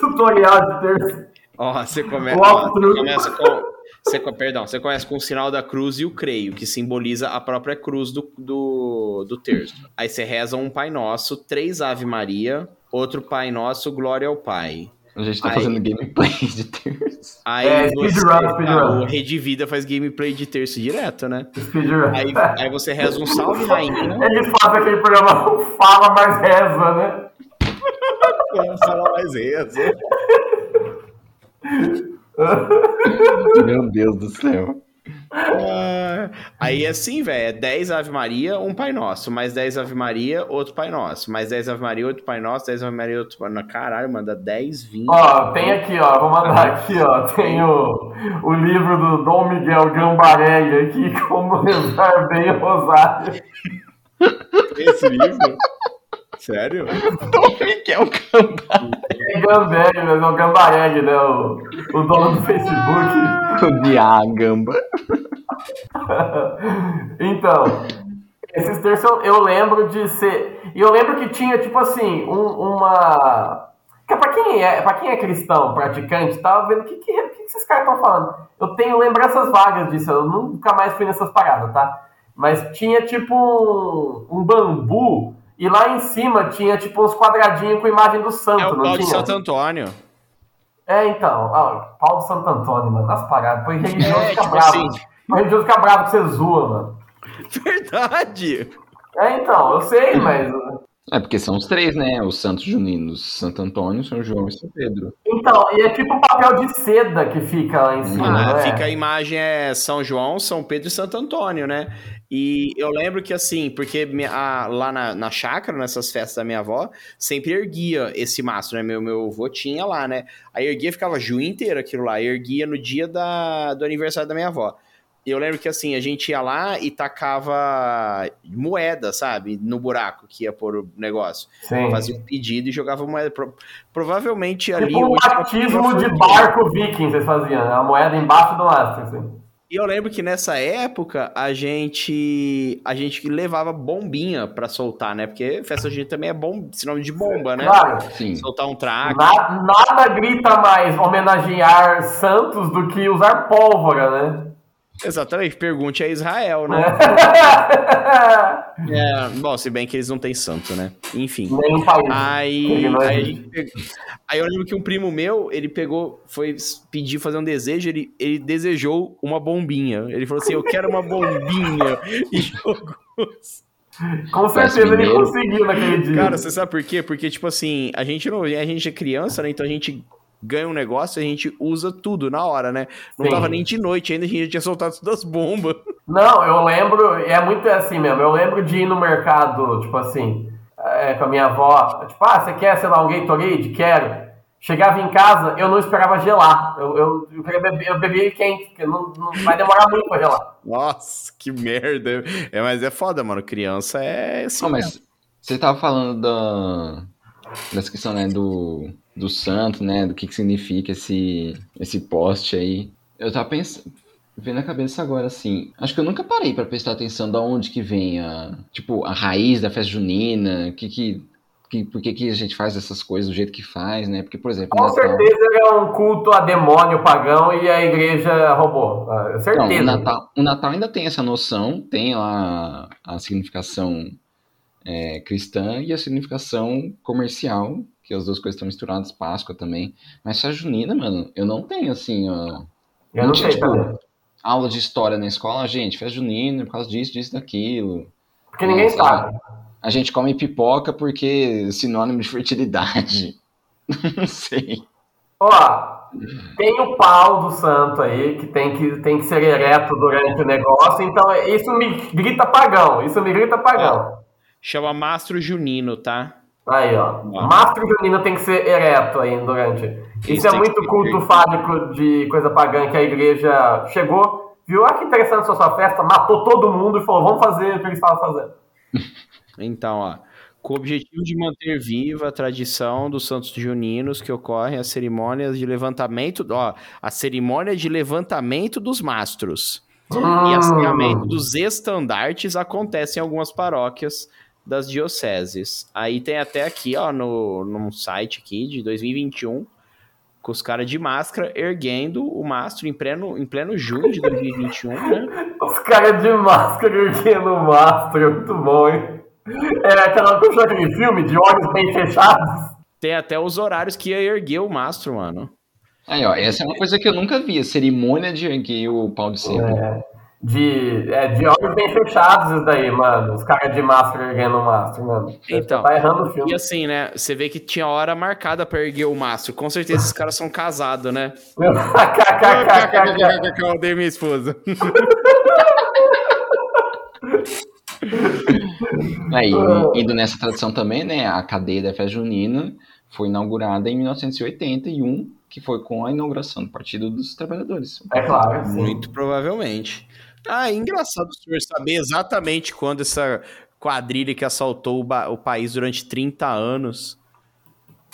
tutorial de terço. Ó, você começa, ó, você começa com. Você, perdão, você começa com o sinal da cruz e o creio, que simboliza a própria cruz do, do, do terço. Aí você reza um Pai Nosso, três Ave Maria, outro Pai Nosso, Glória ao Pai. A gente tá Aí. fazendo gameplay de terço. Aí É, você, speedrun, speedrun. Ah, o Rede Vida faz gameplay de terço direto, né? Speedrun. Aí, aí você reza um salve rainha. Eles fazem aquele programa não fala, mas reza, né? Falar mais reza? Meu Deus do céu. Ah, aí assim, velho, é 10 Ave Maria, um Pai Nosso, mais 10 Ave Maria, outro Pai Nosso, mais 10 Ave Maria, outro Pai Nosso, 10 Ave Maria, outro Pai Nosso. Caralho, manda 10, 20. Ó, tem aqui, ó, vou mandar aqui, ó, tem o, o livro do Dom Miguel Gambarelli aqui, como rezar bem o rosário. Esse livro? Sério? Dom Miguel Gambá. É Gambelli, mas é o Gambarelli, né, o, o dono do Facebook. O Diá Gamba. então, esses terços eu, lembro de ser. E eu lembro que tinha, tipo assim, um- uma. Que pra quem é, pra quem é cristão, praticante, tava vendo o que, que, o que que esses caras estão falando. Eu tenho lembranças vagas disso, eu nunca mais fui nessas paradas, tá? Mas tinha tipo um, um bambu, e lá em cima tinha tipo uns quadradinhos com imagem do santo, É o não de tinha? Santo Antônio. É, então, ah, Paulo de Santo Antônio, mano, nas paradas. Foi religioso É, ficar tipo bravo. assim. Foi religioso ficar bravo que você zoa, mano. Verdade! É, então, eu sei, mas. É, porque são os três, né? Os santos juninos, Santo Antônio, São João e São Pedro. Então, e é tipo um papel de seda que fica lá em cima, Ah, né? fica a imagem é São João, São Pedro e Santo Antônio, né? E eu lembro que assim, porque minha- a- lá na, na chácara, nessas festas da minha avó, sempre erguia esse mastro, né? Meu, meu avô tinha lá, né? Aí erguia, ficava junho inteiro aquilo lá. Erguia no dia da, do aniversário da minha avó. E eu lembro que assim, a gente ia lá e tacava moeda, sabe? No buraco que ia pôr o negócio. Sim. Fazia um pedido e jogava moeda. Pro- provavelmente ali. Tipo um hoje- batismo de barco viking, vocês faziam, né? A moeda embaixo do mastro, assim. E eu lembro que nessa época a gente a gente levava bombinha pra soltar, né? Porque festa junina também é bom, sinônimo de bomba, né? Claro, Sim. Soltar um traque. na- nada grita mais homenagear santos do que usar pólvora, né? Exatamente, pergunte a Israel, né? É, bom, se bem que eles não têm santo, né? Enfim. Aí, não aí, aí eu lembro que um primo meu, ele pegou, foi pedir fazer um desejo, ele, ele desejou uma bombinha. Ele falou assim: Eu quero uma bombinha. E jogou. Com certeza ele conseguiu naquele dia. Cara, você sabe por quê? Porque, tipo assim, a gente não. A gente é criança, né? Então a gente ganha um negócio e a gente usa tudo na hora, né? Não Sim. tava nem de noite ainda, a gente já tinha soltado todas as bombas. Não, eu lembro, é muito assim mesmo. Eu lembro de ir no mercado, tipo assim, é, com a minha avó. Tipo, ah, você quer, sei lá, um Gatorade? Quero. Chegava em casa, eu não esperava gelar. Eu, eu, eu, beber, eu bebia ele quente, porque não, não vai demorar muito pra gelar. Nossa, que merda. É, mas é foda, mano. Criança é assim. Não, mas você tava falando da, dessa questão, né, do, do santo, né, do que, que significa esse, esse poste aí. Eu tava pensando, vendo a cabeça agora, assim, acho que eu nunca parei pra prestar atenção da onde que vem a, tipo, a raiz da festa junina, que que, que, por que que a gente faz essas coisas do jeito que faz, né, porque, por exemplo, Com Natal... certeza é um culto a demônio pagão e a igreja roubou. Ah, Não, certeza. o Natal, o Natal ainda tem essa noção, tem lá a significação é, cristã e a significação comercial, que as duas coisas estão misturadas, Páscoa também. Mas a junina, mano, eu não tenho assim, ó, eu não tinha, sei tipo, também. aula de história na escola, Ah, gente, festa junina por causa disso, disso, daquilo. Porque ninguém lá. sabe. A gente come pipoca porque é sinônimo de fertilidade. não sei. Ó, tem o pau do santo aí, que tem que, tem que ser ereto durante o negócio, então isso me grita pagão, isso me grita pagão. Chama Mastro Junino, tá? Aí, ó. Ah. Mastro junino tem que ser ereto aí durante. Isso, Isso é muito culto fálico de coisa pagã que a igreja chegou, viu, ah, que interessante essa sua festa, matou todo mundo e falou, vamos fazer o que eles estavam fazendo. Então, ó. Com o objetivo de manter viva a tradição dos santos juninos que ocorrem as cerimônias de levantamento, ó, a cerimônia de levantamento dos mastros e Hum. assinamento dos estandartes acontece em algumas paróquias das dioceses. Aí tem até aqui, ó, no num site aqui de 2021, com os caras de máscara erguendo o mastro em pleno, em pleno junho de 2021, né? Os caras de máscara erguendo o mastro, é muito bom, hein? É aquela coisa aquele filme de olhos bem fechados. Tem até os horários que ia erguer o mastro, mano. Aí, ó, essa é uma coisa que eu nunca vi, a cerimônia de erguer o pau de sebo. É, de, é, de olhos bem fechados isso daí, mano. Os caras de máscara erguendo o mastro, mano. Então, tá errando o filme. E assim, né? Você vê que tinha hora marcada pra erguer o mastro. Com certeza esses caras são casados, né? Eu odeio minha esposa. Aí, indo nessa tradição também, né, a cadeia da festa junina foi inaugurada em 1981, que foi com a inauguração do Partido dos Trabalhadores. É claro, sim. Muito provavelmente. Ah, é engraçado o senhor saber exatamente quando essa quadrilha que assaltou o, ba- o país durante 30 anos.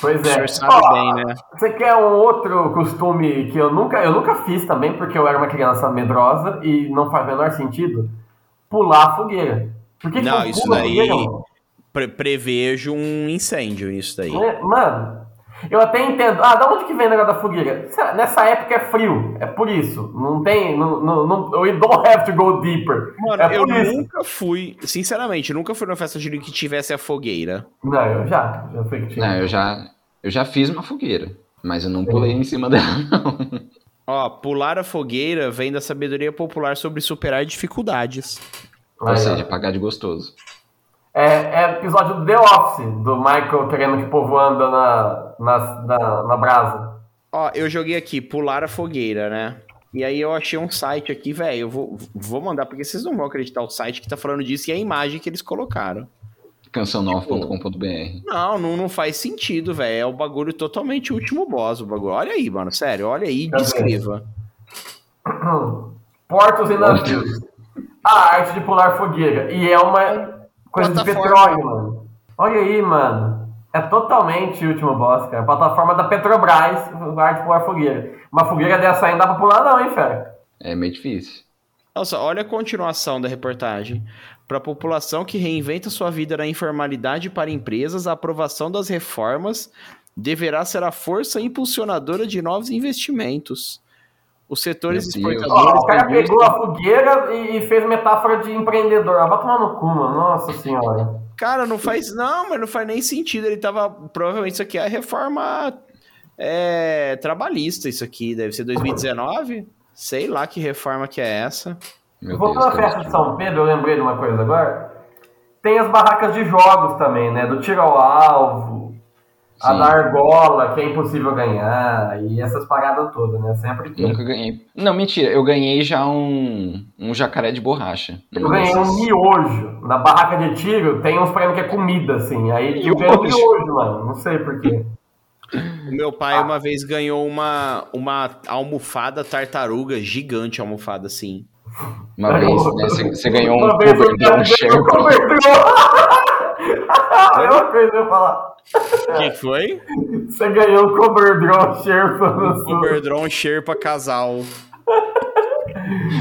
Pois O é. senhor sabe bem, né? Você quer um outro costume que eu nunca, eu nunca fiz também, porque eu era uma criança medrosa e não faz o menor sentido? Pular a fogueira. Por que que Não, não isso daí- fogueira? Pre- prevejo um incêndio nisso daí. É, Mano, eu até entendo. Ah, da onde que vem o negócio da fogueira? Nessa época é frio, é por isso. Não tem. Não, não, não, we don't have to go deeper. Mano, é eu isso. nunca fui, sinceramente, nunca fui numa festa junina que tivesse a fogueira. Não, eu já. Já fui que tinha. Não, eu já, eu já fiz uma fogueira, mas eu não pulei em cima dela, não. Ó, pular a fogueira vem da sabedoria popular sobre superar dificuldades. Ou Aí, ó. seja, pagar de gostoso. É, é episódio do The Office, do Michael querendo que o povo anda na, na, na, na brasa. Ó, eu joguei aqui, pular a fogueira, né? E aí eu achei um site aqui, velho, eu vou, vou mandar, porque vocês não vão acreditar o site que tá falando disso e a imagem que eles colocaram. Cançãonova.com.br. Não, não, não faz sentido, velho. É o bagulho totalmente último boss, o bagulho. Olha aí, mano, sério, olha aí e descreva. Portos e navios. A arte de pular fogueira. E é uma coisa de Plataforma. petróleo, mano. Olha aí, mano. É totalmente o último boss, cara. Plataforma da Petrobras, de pular fogueira. Uma fogueira dessa aí não dá pra pular, não, hein, fera? É meio difícil. Nossa, olha a continuação da reportagem. Para a população que reinventa sua vida na informalidade para empresas, a aprovação das reformas deverá ser a força impulsionadora de novos investimentos. Os setores exportadores. Ó, o cara pegou a fogueira e, e fez metáfora de empreendedor. Ah, vai tomar no cu, mano. Nossa senhora. Cara, não faz. Não, mas não faz nem sentido. Ele tava. Provavelmente isso aqui é a reforma é, trabalhista, isso aqui. Deve ser 2019. Sei lá que reforma que é essa. Meu Voltando à festa de São Pedro, eu lembrei de uma coisa agora. Tem as barracas de jogos também, né? Do tiro ao alvo, a da argola, que é impossível ganhar, e essas paradas todas, né? Sempre tem. Nunca ganhei. Não, mentira, eu ganhei já um, um jacaré de borracha. Eu ganhei um miojo. Na barraca de tiro tem uns prêmios que é comida, assim. Aí eu ganhei um Miojo? mano. Não sei porquê. O meu pai uma vez ganhou uma, uma almofada tartaruga gigante, almofada assim. Uma vez, né? Você, você ganhou um Uma vez eu cobertor, ganhei um cobertor. É uma coisa que eu falar. O que que foi? Você ganhou um coberdron Sherpa no sul. Coberdron Sherpa casal.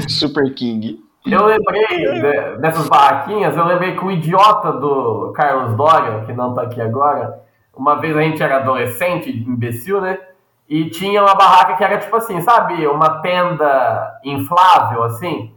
Super King. Eu lembrei de- dessas barraquinhas, eu lembrei que o idiota do Carlos Dória, que não tá aqui agora, uma vez a gente era adolescente, imbecil, né? E tinha uma barraca que era tipo assim, sabe? Uma tenda inflável, assim.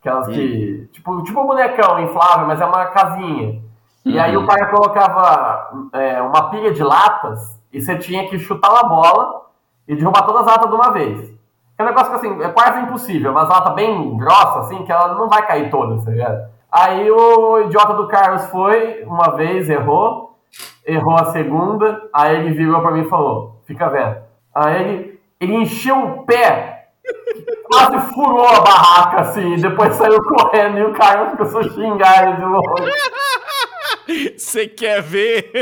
Aquelas que. Tipo, tipo um bonecão inflável, mas é uma casinha. E aí o cara colocava é, uma pilha de latas e você tinha que chutar uma bola e derrubar todas as latas de uma vez. É um negócio que assim, é quase impossível, mas lata bem grossa, assim, que ela não vai cair toda, tá ligado? Aí o idiota do Carlos foi, uma vez, errou, errou a segunda, aí ele virou pra mim e falou, fica vendo. Aí ele, ele encheu o pé, quase furou a barraca, assim, e depois saiu correndo e o Carlos começou a xingar ele de longe. Você quer ver?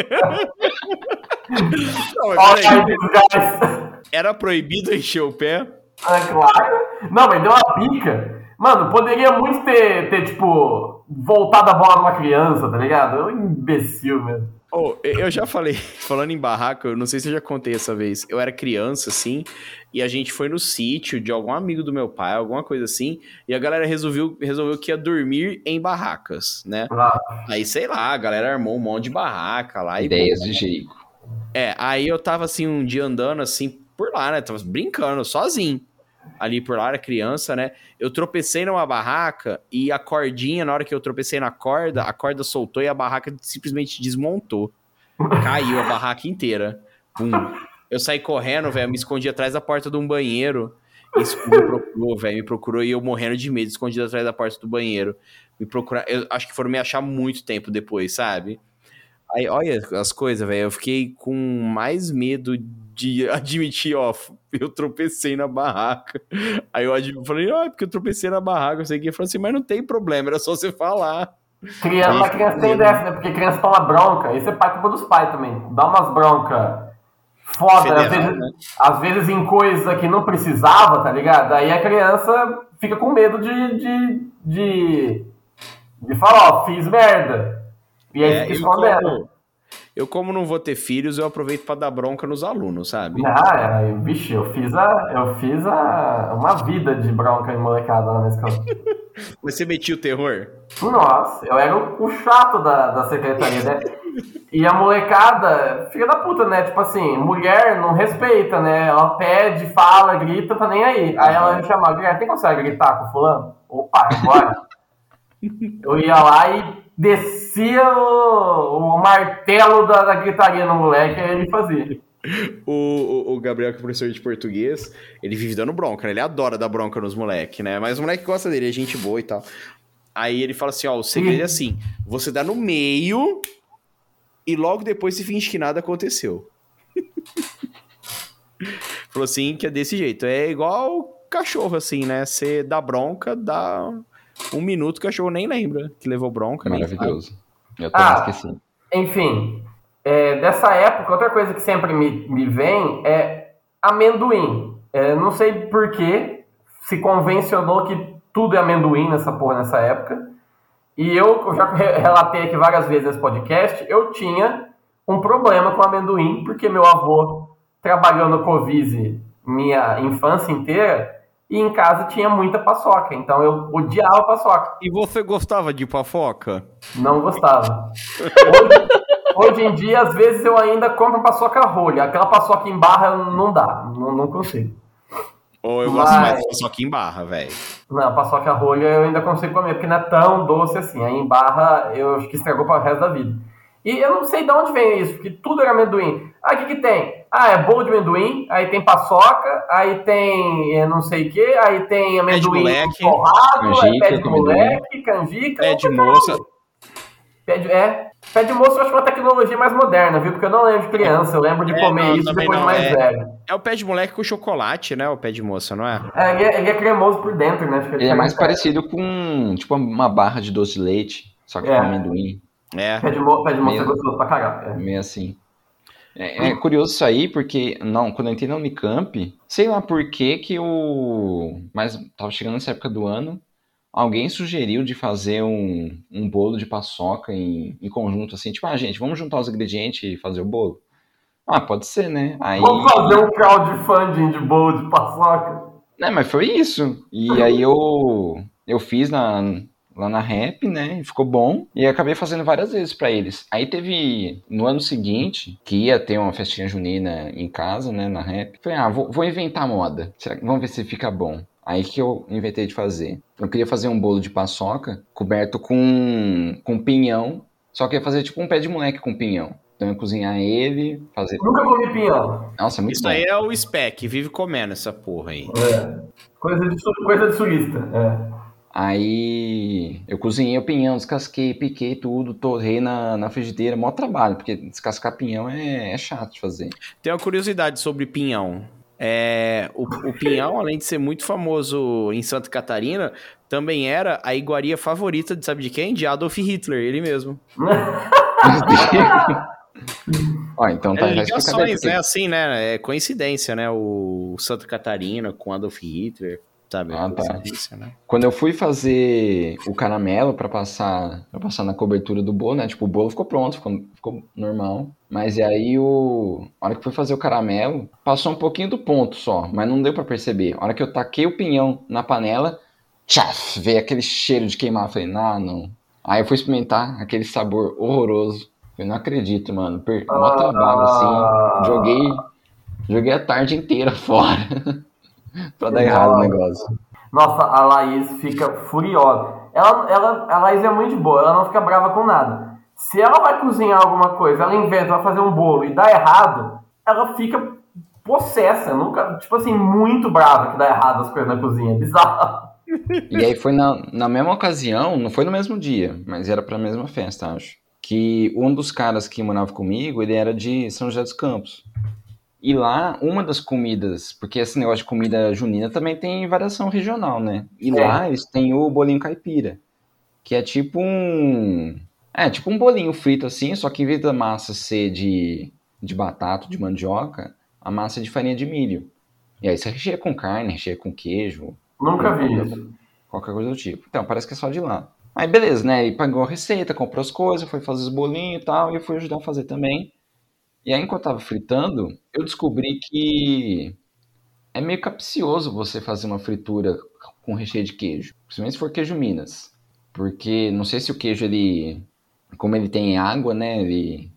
Não, Olha era proibido encher o pé? Ah, claro. Não, mas deu uma pica. Mano, poderia muito ter, ter, tipo, voltado a bola numa criança, tá ligado? É um imbecil mesmo. Oh, eu já falei, falando em barraca, eu não sei se eu já contei essa vez. Eu era criança, assim, e a gente foi no sítio de algum amigo do meu pai, alguma coisa assim, e a galera resolveu, resolveu que ia dormir em barracas, né? Ah, Aí, sei lá, a galera armou um monte de barraca lá. Ideias de Jeico. É, aí eu tava assim, um dia andando assim por lá, né? Tava brincando, sozinho. Ali por lá, era criança, né? Eu tropecei numa barraca e a cordinha, na hora que eu tropecei na corda, a corda soltou e a barraca simplesmente desmontou. Caiu a barraca inteira. Pum. Eu saí correndo, velho, me escondi atrás da porta de um banheiro. Isso me procurou, velho, me procurou e eu morrendo de medo, escondido atrás da porta do banheiro. Me procurar, eu acho que foram me achar muito tempo depois, sabe? Aí, olha as coisas, velho. Eu fiquei com mais medo de admitir, ó, eu tropecei na barraca. Aí eu falei, ah, é porque eu tropecei na barraca, eu sei que. Ele falou assim, mas não tem problema, era só você falar. criança, a criança tem dessa, né? Porque criança toma bronca. Isso é pai culpa dos pais também. Dá umas bronca foda, às Federal, vezes, né? às vezes em coisa que não precisava, tá ligado? Aí a criança fica com medo de, de, de, de falar, ó, fiz merda. E aí É, fica eu, escondendo. como, eu, como não vou ter filhos, eu aproveito pra dar bronca nos alunos, sabe? Ah, é, bicho, eu fiz, a, eu fiz a, uma vida de bronca em molecada lá na escola. Você metia o terror? Nossa, eu era o, o chato da, da secretaria, né? E a molecada, filha da puta, né? Tipo assim, mulher não respeita, né? Ela pede, fala, grita, tá nem aí. Aí ela me chamava, tem como você gritar com o fulano? Opa, agora. eu ia lá e descia o, o martelo da, da gritaria no moleque, aí ele fazia. O, o, o Gabriel, que é professor de português, ele vive dando bronca, né? Ele adora dar bronca nos moleques, né? Mas o moleque gosta dele, é gente boa e tal. Aí ele fala assim: ó, o segredo é assim: você dá no meio e logo depois se finge que nada aconteceu. Falou assim que é desse jeito. É igual cachorro, assim, né? Você dá bronca, dá um minuto, o cachorro nem lembra que levou bronca. Maravilhoso. Eu também Ah. esqueci. Enfim, é, dessa época, outra coisa que sempre me, me vem é amendoim. É, não sei por que se convencionou que tudo é amendoim nessa porra nessa época. E eu, eu já re- relatei aqui várias vezes nesse podcast, eu tinha um problema com amendoim, porque meu avô trabalhou no Covise minha infância inteira e em casa tinha muita paçoca. Então eu odiava paçoca. E você gostava de pafoca? Não gostava. Hoje, hoje em dia, às vezes, eu ainda compro paçoca rolha. Aquela paçoca em barra não dá. Não, não consigo. Ou eu gosto Mas- mais de paçoca em barra, velho. Não, paçoca rolha eu ainda consigo comer, porque não é tão doce assim. Aí em barra eu acho que estragou para o resto da vida. E eu não sei de onde vem isso, porque tudo era amendoim. Ah, o que, que tem? Ah, é bolo de amendoim, aí tem paçoca, aí tem eh, não sei o que, aí tem amendoim moleque, torrado, canjica é pé de moleque, canjica. Pé de outra moça. Pé de, é, pé de moço eu acho uma tecnologia mais moderna, viu? Porque eu não lembro de criança, eu lembro de É, comer não, isso depois de mais é. velho. É o pé de moleque com chocolate, né? O pé de moça, não é? É, ele, é, ele é cremoso por dentro, né? Que Ele é mais parecido com tipo uma barra de doce de leite, só que É. com amendoim. É. Pé de, mo pé de moço é Meu. gostoso pra caralho. é. Meio assim. É, é curioso isso aí, porque não, quando eu entrei na Unicamp, sei lá por que que o. Mas tava chegando nessa época do ano, alguém sugeriu de fazer um, um bolo de paçoca em, em conjunto, assim, tipo, ah, gente, vamos juntar os ingredientes e fazer o bolo? Ah, pode ser, né? Aí. Vamos fazer um crowdfunding de bolo de paçoca. Né, mas foi isso. E aí eu, eu fiz na, lá na rap, né? e Ficou bom. E acabei fazendo várias vezes pra eles. Aí teve no ano seguinte, que ia ter uma festinha junina em casa, né? Na rap. Falei, ah, vou, vou inventar moda. Será que- Vamos ver se fica bom. Aí que eu inventei de fazer. Eu queria fazer um bolo de paçoca coberto com, com pinhão. Só que ia fazer tipo um pé de moleque com pinhão. Então eu ia cozinhar ele, fazer. Nunca comi pinhão. Nossa, muito Isso bom. aí é o spec, vive comendo essa porra aí. É. Coisa, de, coisa de sulista. É. Aí eu cozinhei o pinhão, descasquei, piquei tudo, torrei na, na frigideira, maior trabalho, porque descascar pinhão é, é chato de fazer. Tem uma curiosidade sobre pinhão. É, o, o pinhão, além de ser muito famoso em Santa Catarina, também era a iguaria favorita de sabe de quem? De Adolf Hitler, ele mesmo. Ó, então tá, É ligações, né? Assim, né? É coincidência, né? O Santa Catarina com Adolf Hitler, sabe? Ah, tá. Né? Quando eu fui fazer o caramelo pra passar para passar na cobertura do bolo, né? Tipo, o bolo ficou pronto, ficou, ficou normal. Mas e aí o a hora que eu fui fazer o caramelo, passou um pouquinho do ponto só, mas não deu pra perceber. A hora que eu taquei o pinhão na panela, tchaf, veio aquele cheiro de queimar, eu falei: "Ah, não". Aí eu fui experimentar aquele sabor horroroso. Eu não acredito, mano. Per... Mó trabalho assim. Joguei joguei a tarde inteira fora. Pra dar errado o negócio. Nossa, a Laís fica furiosa. Ela, ela, a Laís é muito de boa, ela não fica brava com nada. Se ela vai cozinhar alguma coisa, ela inventa, vai fazer um bolo e dá errado, ela fica possessa, nunca, tipo assim, muito brava que dá errado as coisas na cozinha. Bizarro. E aí foi na, na mesma ocasião, não foi no mesmo dia, mas era pra mesma festa, acho. Que um dos caras que morava comigo, ele era de São José dos Campos. E lá, uma das comidas, porque esse negócio de comida junina também tem variação regional, né? E É. lá eles têm o bolinho caipira, que é tipo um. É, tipo um bolinho frito assim, só que em vez da massa ser de, de batata, de mandioca, a massa é de farinha de milho. E aí você recheia com carne, recheia com queijo, Nunca vi isso. Qualquer coisa do tipo. Então, parece que é só de lá. Aí, beleza, né? Ele pagou a receita, comprou as coisas, foi fazer os bolinhos e tal, e eu fui ajudar a fazer também. E aí, enquanto eu tava fritando, eu descobri que é meio capcioso você fazer uma fritura com recheio de queijo. Principalmente se for queijo Minas. Porque não sei se o queijo, ele. Como ele tem água, né? Ele.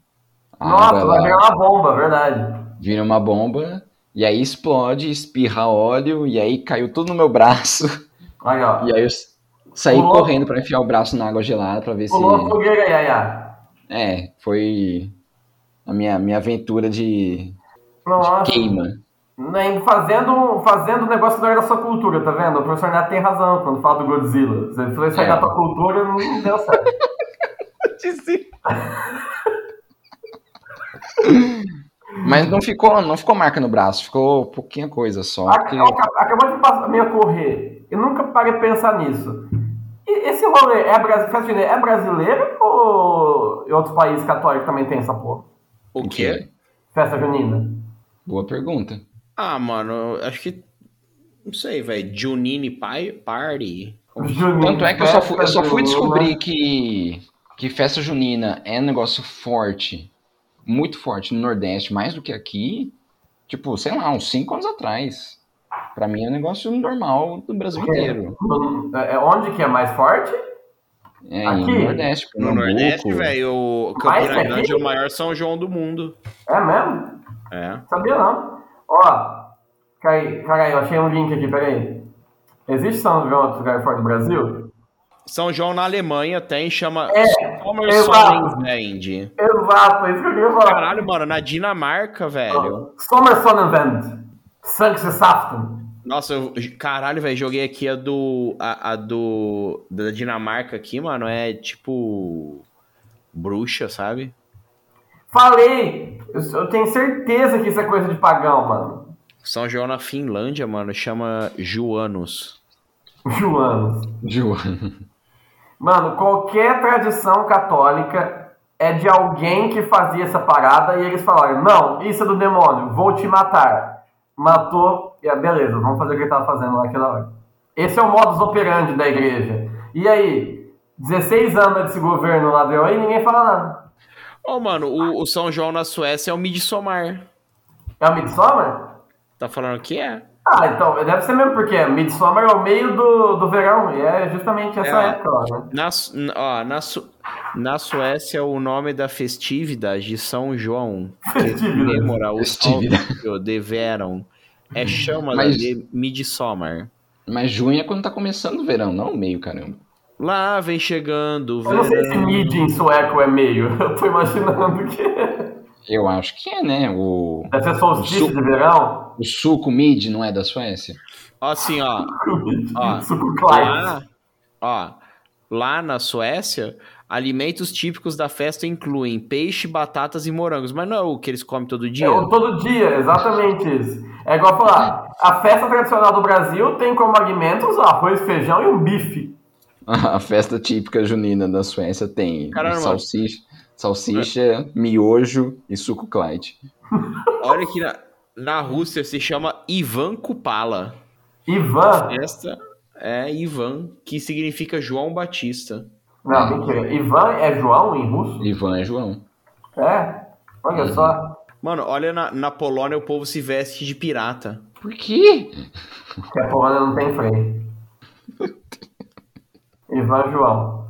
Nossa, vai virar uma bomba, verdade. vira uma bomba, e aí explode, espirra óleo, e aí caiu tudo no meu braço. Aí, ó. E aí eu saí Pulou. correndo pra enfiar o braço na água gelada pra ver se. Pulou fogueira, Yaya. É, foi a minha, minha aventura de, de queima. Nem fazendo, fazendo o negócio que não era da sua cultura, tá vendo? O professor Neto tem razão quando fala do Godzilla. Você foi sair É. da tua cultura não deu certo. Mas não ficou, não ficou marca no braço, ficou pouquinha coisa só. Porque, ac- Acabou de passar- me ocorrer. Eu nunca parei pra pensar nisso. E esse rolê é, brasi- festa junina é brasileiro ou em outros países católicos também tem essa porra? O quê? quê? Festa junina. Boa pergunta. Ah, mano, acho que. Não sei, velho. Junine Pai- Party. Junina, Tanto é que eu só fui, eu só fui descobrir que, que festa junina é um negócio forte, muito forte no Nordeste, mais do que aqui, tipo, sei lá, uns 5 anos atrás. Pra mim é um negócio normal do Brasil inteiro. É- é onde que é mais forte? É, Aqui? no Nordeste, No Pernambuco. Nordeste, velho, Campina que Grande aqui? é o maior São João do mundo. É mesmo? É. Sabia não. Ó, cai, carai, eu achei um link aqui, peraí. Existe São João outro lugar fora do Brasil? São João na Alemanha tem, chama É, Sommersonnenwende. Exato, é isso que eu queria falar. Caralho, mano, na Dinamarca, velho. Sommersonnenwend. Sanksesaften. Nossa, eu, caralho, velho, joguei aqui a do. A, a do. Da Dinamarca aqui, mano, é tipo. Bruxa, sabe? Falei! Eu, eu tenho certeza que isso é coisa de pagão, mano. São João na Finlândia, mano, chama Joanos. Joanos. Ju. Mano, qualquer tradição católica é de alguém que fazia essa parada e eles falaram: não, isso é do demônio, vou te matar. Matou, e ah, beleza, vamos fazer o que ele tava fazendo lá naquela hora. Esse é o modus operandi da igreja. E aí, 16 anos desse governo ladrão aí, ninguém fala nada. Ô, mano, o, o São João na Suécia é o Midsommar. É o Midsommar? Tá falando que é? Ah, então, deve ser mesmo, porque Midsommar é o meio do, do verão, e é justamente essa É. época né? Na, ó, na, Su- na Suécia, o nome da festividade de São João, que Festividade. comemora o Festividade. solstício de verão, é chamada Mas- de Midsommar. Mas junho é quando tá começando o verão, não o meio, caramba. Lá vem chegando o Eu não sei se verão. mid em sueco é meio, eu tô imaginando que Eu acho que é, né? O, deve ser solstício Su- de verão. o suco mid não é da Suécia? Ó, assim, ó, Ó, Suco lá, ó, lá na Suécia, alimentos típicos da festa incluem peixe, batatas e morangos, mas não é o que eles comem todo dia? É o todo dia, exatamente isso. É igual falar, a festa tradicional do Brasil tem como alimentos arroz, feijão e um bife. A festa típica junina da Suécia tem Caramba. salsicha, Salsicha, miojo e suco Clyde. Olha que na, na Rússia se chama Ivan Kupala. Ivan. Esta é Ivan, que significa João Batista. Não, mentira. Ivan é João em russo? Ivan é João. É. Olha Uhum. só. Mano, olha na, na Polônia o povo se veste de pirata. Por quê? Que a Polônia não tem freio. Ivan João.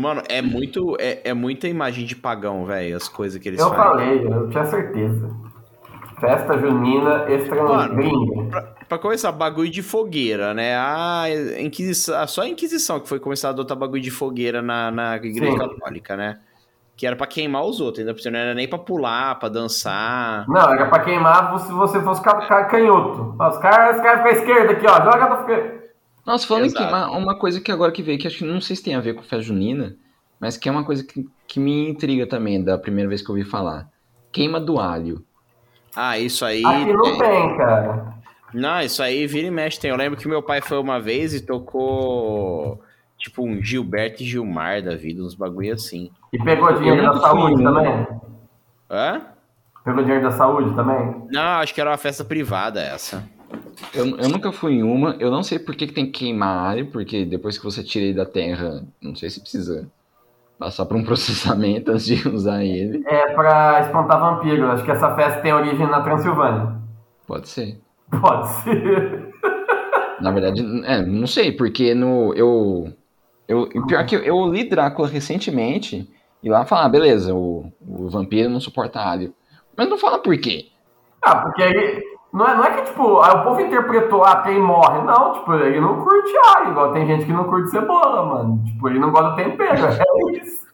Mano, é muito. É, é muita imagem de pagão, velho, as coisas que eles Eu fazem. falei, eu tinha certeza. Festa junina estrangeira. Pra, pra começar, bagulho de fogueira, né? A Inquisição, só a Inquisição que foi começar a adotar bagulho de fogueira na, na Igreja Sim. Católica, né? Que era pra queimar os outros, ainda não era nem pra pular, pra dançar. Não, era pra queimar se você fosse ca- ca- canhoto. Os caras os caras ficam à esquerda aqui, ó. Joga pra ficar. Nossa, falando Exato. que uma, uma coisa que agora que veio, que acho que não sei se tem a ver com festa junina, mas que é uma coisa que, que me intriga também, da primeira vez que eu ouvi falar. Queima do alho. Ah, isso aí. Aqui não tem. tem, cara. Não, isso aí vira e mexe. Tem. Eu lembro que meu pai foi uma vez e tocou. Tipo, um Gilberto e Gilmar da vida, uns bagulho assim. E pegou dinheiro da nunca fui saúde em também? Hã? Pegou dinheiro da saúde também? Não, acho que era uma festa privada essa. Eu, eu nunca fui em uma, eu não sei por que, que tem que queimar alho, porque depois que você tira ele da terra, não sei se precisa passar por um processamento antes de usar ele. É pra espantar vampiro. Acho que essa festa tem origem na Transilvânia. Pode ser. Pode ser. Na verdade, é, não sei, porque no. Eu. eu pior que eu, eu li Drácula recentemente e lá fala, ah, beleza, o, o vampiro não suporta alho. Mas não fala por quê. Ah, porque ele. Não é, não é que, tipo, ah, o povo interpretou, ah, quem morre. Não, tipo, ele não curte alho, igual tem gente que não curte cebola, mano. Tipo, ele não gosta do tempero, é isso.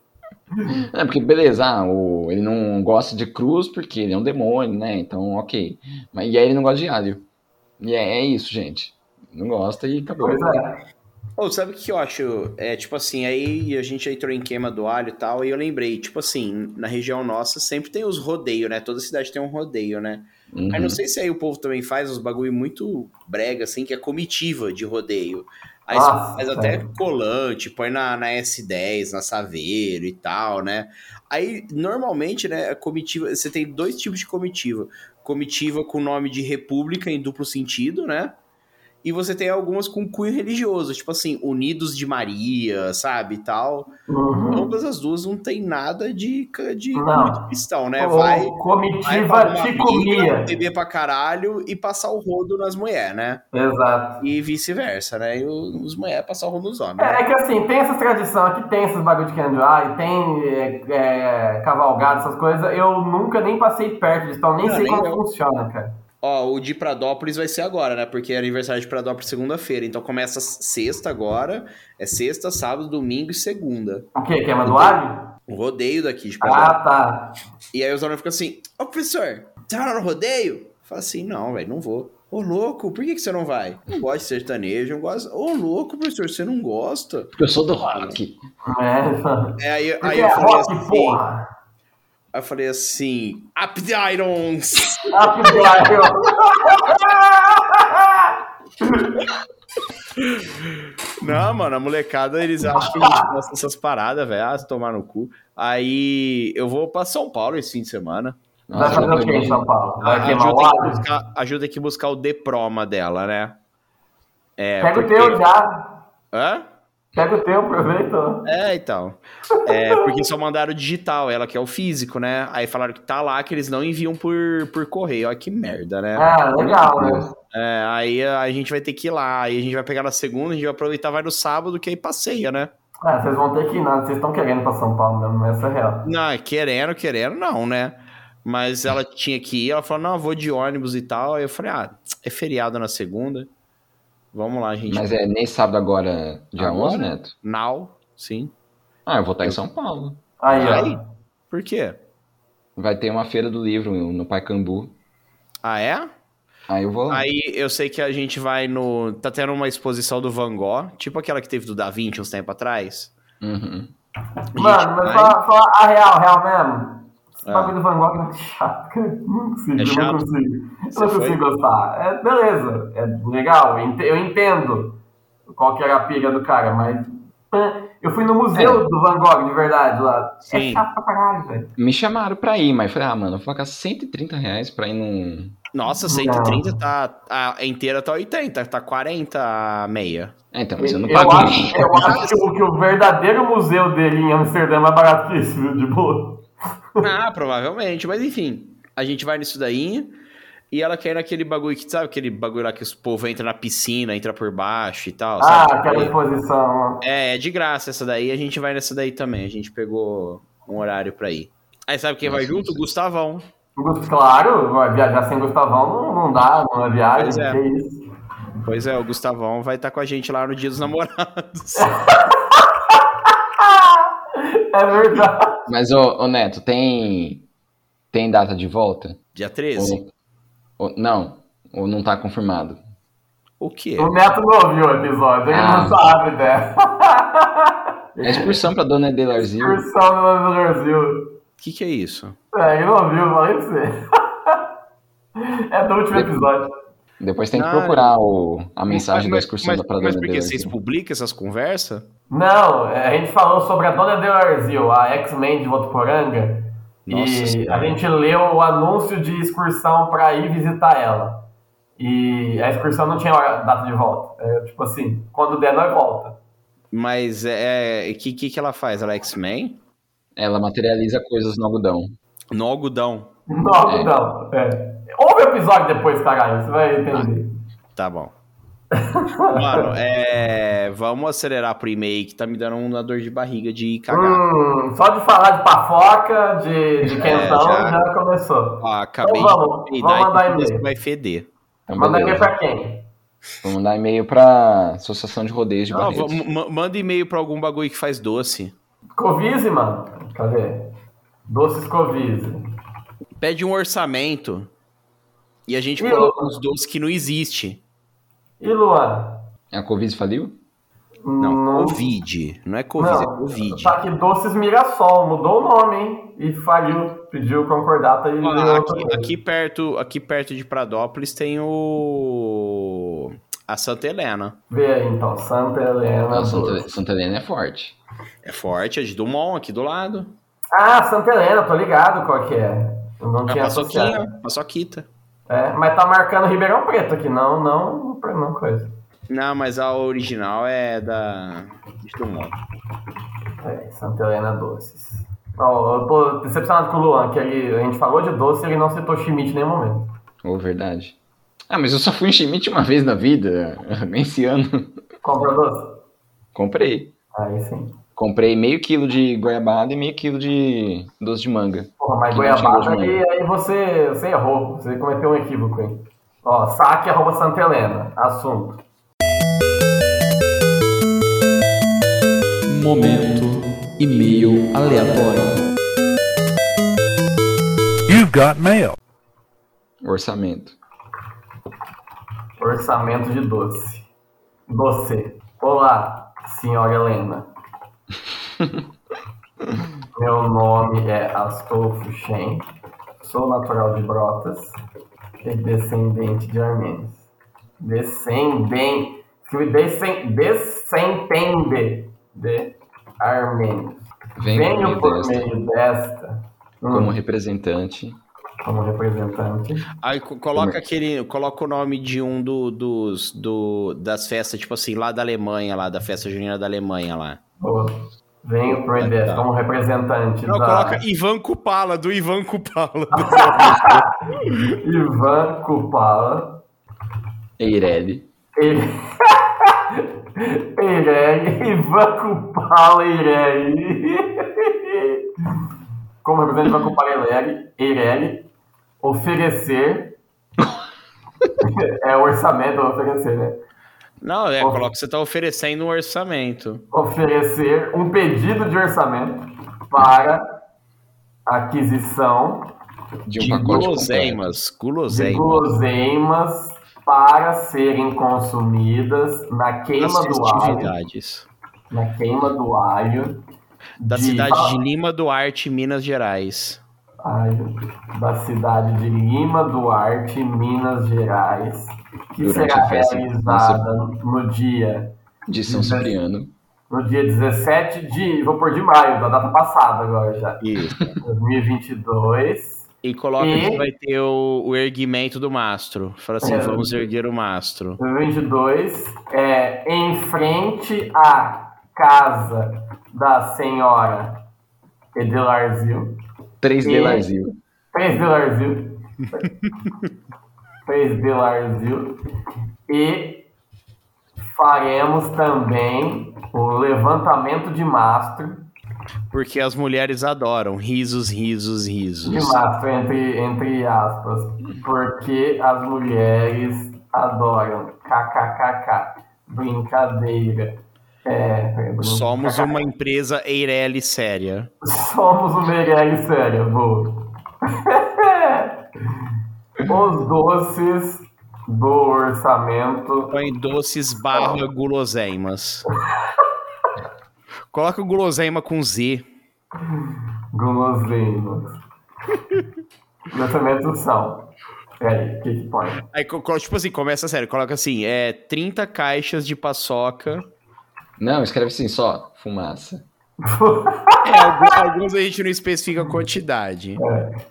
É, porque beleza, ah, o, ele não gosta de cruz porque ele é um demônio, né? Então, ok. Mas e aí ele não gosta de alho. E é, é isso, gente. Não gosta e acabou. Pois é. Ô, sabe o que eu acho? É, tipo assim, aí a gente entrou em queima do alho e tal, e eu lembrei, tipo assim, na região nossa sempre tem os rodeios, né? Toda cidade tem um rodeio, né? Uhum. Aí não sei se aí o povo também faz uns bagulho muito brega, assim, que é comitiva de rodeio. Aí você Nossa, faz até sério. colante, põe na, na S10, na Saveiro e tal, né? Aí, normalmente, né, a comitiva, você tem dois tipos de comitiva. Comitiva com nome de república em duplo sentido, né? E você tem algumas com cunho religioso, tipo assim, Unidos de Maria, sabe, e tal. Uhum. Ambas as duas não tem nada de, de muito cristão, né? Ou Vai, vai comitiva uma Ticumia. briga, beber pra caralho e passar o rodo nas mulheres, né? Exato. E vice-versa, né? E os mulheres passar o rodo nos homens. É, né? é que assim, tem essas tradições aqui, tem esses bagulho de querendo e tem é, é, cavalgada, essas coisas. Eu nunca nem passei perto disso, então nem Não, sei nem como eu. funciona, cara. Ó, o de Pradópolis vai ser agora, né? Porque é aniversário de Pradópolis segunda-feira. Então começa sexta agora. É sexta, sábado, domingo e segunda. O quê? Queima do alho? O rodeio daqui de Pradópolis. Ah, tá. E aí os alunos ficam assim, ô professor, você vai lá no rodeio? Fala assim, não, velho, não vou. Ô louco, por que, que você não vai? Não gosto de sertanejo, não gosto. Ô louco, professor, você não gosta? Porque eu sou do rock. É, É, aí, aí eu é falei rock, assim. porra. Aí eu falei assim, Up the Irons! Ah, que bairro. Não, mano, a molecada, eles acham que a gente gosta dessas paradas, velho. Ah, se tomar no cu. Aí eu vou pra São Paulo esse fim de semana. Vai fazer o quê em. São Paulo? Vai Ajuda o aqui, alho? buscar, ajuda aqui buscar o diploma dela, né? É, Pega o porque- teu já. Hã? Pega o teu, aproveita. É, então. É, porque só mandaram digital, ela que é o físico, né? Aí falaram que tá lá, que eles não enviam por, por correio. Olha que merda, né? É, legal, né? É, aí a gente vai ter que ir lá, aí a gente vai pegar na segunda, a gente vai aproveitar, vai no sábado, que aí passeia, né? É, vocês vão ter que ir, não. Vocês estão querendo pra São Paulo mesmo, essa é real. Não, querendo, querendo, não, né? Mas ela tinha que ir, ela falou, não, eu vou de ônibus e tal. Aí eu falei, ah, é feriado na segunda. Vamos lá, gente. Mas é nesse sábado agora, dia Agora? 11, Neto? Now, sim. Ah, eu vou estar em São Paulo. Aí, Vai? ó. Por quê? Vai ter uma feira do livro no Paicambu. Ah, é? Aí eu vou lá. Aí eu sei que a gente vai no. Tá tendo uma exposição do Van Gogh, tipo aquela que teve do Da Vinci uns tempos atrás. Uhum. Mano, mas vai- fala, fala a real, real mesmo. Esse bagulho do Van Gogh é muito chato, cara. Não consigo, É eu chato? não consigo. Eu Você não foi? consigo gostar. É, beleza, é legal, eu ente- eu entendo qual que era a pilha do cara, mas Eu fui no museu do Van Gogh, de verdade, lá. Sim. É chato pra caralho, velho. Me chamaram pra ir, mas eu falei, ah, mano, eu vou pagar 130 reais pra ir num. Nossa, 130 tá. A inteira tá 80, tá 40 a meia. É, então, mas eu não Eu paguei. acho, eu acho que, o, que o verdadeiro museu dele em Amsterdã é mais barato que esse, viu? De boa. Ah, provavelmente, mas enfim. A gente vai nisso daí. E ela quer ir naquele bagulho que, sabe, aquele bagulho lá que os povo entra na piscina, entra por baixo e tal. Ah, sabe? aquela exposição. É, é de graça essa daí, a gente vai nessa daí também. A gente pegou um horário pra ir. Aí sabe quem vai Nossa, junto? O. Gustavão. Gus- Claro, vai viajar sem Gustavão não, não dá, não é viagem, Pois é. que isso. Pois é, o Gustavão vai estar com a gente lá no Dia dos Namorados. É verdade. Mas, ô, ô, Neto, tem. Tem data de volta? Dia 13? Ou- ou- não, ou não tá confirmado. O quê? O Neto não ouviu o episódio, ele Ah. não sabe dessa. É excursão pra Dona Delarzinho. Excursão no Brasil. O que, que é isso? É, ele não ouviu, falei pra você. É do último episódio. Depois tem que Ah, procurar o, a mensagem da mas, excursão mas, da pra mas Dona por que vocês publicam essas conversas? Não, é, a gente falou sobre a Dona Delarzil, a X-Men de Votuporanga. Nossa E Senhora. a gente leu o anúncio de excursão pra ir visitar ela. E a excursão não tinha data de volta. É, tipo assim, quando der, nós volta. Mas é. O que, que, que ela faz? Ela é X-Men? Ela materializa coisas no algodão. No algodão. Não, É. não. É. Ouve o episódio depois, caralho, você vai entender. Tá bom. Mano, é. Vamos acelerar pro e-mail que tá me dando uma dor de barriga de cagar. Hum, só de falar de pafoca, de, de quentão, É, já. já. começou. Ó, acabei Então vamos, de vamos mandar e e-mail. vai feder. Então, Manda e-mail pra quem? Vou mandar e-mail pra Associação de Rodeios de Não, manda e-mail pra algum bagulho que faz doce. Covise, mano. Cadê? Doces Covise. Pede um orçamento e a gente Ih, coloca Lu- uns doces que não existe. E Luan? A Covid faliu? Não, Covid. Não é Covid, é Não, Covid. Tá aqui Doces Mirassol, mudou o nome, hein? E faliu, pediu concordata e Ó, virou outra aqui, aqui perto, aqui perto de Pradópolis tem o. A Santa Helena. Vê aí então, Santa Helena. Não, Santa. Santa Helena é forte. É forte, é de Dumont, aqui do lado. Ah, Santa Helena, tô ligado qual que é. Eu não É tinha associado. paçoquinha, paçoquita. É, mas tá marcando Ribeirão Preto aqui, não, não, não coisa. Não, mas a original é da. de Dumont. É, Santa Helena Doces. Ó, eu tô decepcionado com o Luan, que ele, a gente falou de doce e ele não citou Schmidt em nenhum momento. Ou verdade. Ah, mas eu só fui em Schmidt uma vez na vida. Esse ano. Compra doce? Comprei. Aí sim. Comprei meio quilo de goiabada e meio quilo de doce de manga. Porra, mas goiabada de aí, aí você, você errou, você cometeu um equívoco aí. Ó, saque arroba Santa Helena, assunto. Momento e-mail aleatório. You've got mail. Orçamento. Orçamento de doce. Doce. Olá, senhora Helena. Meu nome é Astolfo Shen. Sou natural de Brotas e descendente de armênios. Descendente. Descend, descendente de armênios. Vem Venho por meio desta, meio desta, hum, como representante. como representante, Aí co- coloca Como é? aquele. Coloca o nome de um do, dos. Do, das festas, tipo assim, lá da Alemanha, lá, da festa junina da Alemanha lá. Boa. Venho por meio desta, como representante Não, da coloca Ivan Kupala, do Ivan Kupala. Ivan Kupala. Eireli. Eireli, Ivan Kupala Eireli. Como representante Ivan Kupala Eireli, Eireli, oferecer. é orçamento oferecer, né? Não, é, coloca que você tá oferecendo um orçamento. Oferecer um pedido de orçamento para aquisição De um De completo. guloseimas. de Guloseimas. guloseimas para serem consumidas na queima do alho, na queima do alho Da de- cidade de Lima Duarte, Minas Gerais. Da cidade de Lima Duarte, Minas Gerais, que Durante será realizada no dia De São Cipriano. no dia 17 de. Vou pôr de maio, da data passada agora já. Isso. 2022. E coloca E- que vai ter o, o erguimento do mastro. Fala assim, É. vamos erguer o mastro. 2022 é em frente à casa da senhora Edelarzil. 3D E- Larzil. 3D Larzil. 3D Larzil. E faremos também o levantamento de mastro. Porque as mulheres adoram risos, risos, De risos. mastro, entre, entre aspas. Porque as mulheres adoram. KKKK. Brincadeira. É, brincadeira. Somos uma empresa Eireli séria. Somos o Meirelles sério, boa. Os doces do orçamento. Põe doces barra guloseimas. Coloca o guloseima com Z. Guloseimas. Orçamento são. Peraí, o que que põe? Aí, tipo assim, começa sério. Coloca assim, é 30 caixas de paçoca. Não, escreve assim só, fumaça. É, alguns, a gente não especifica a quantidade.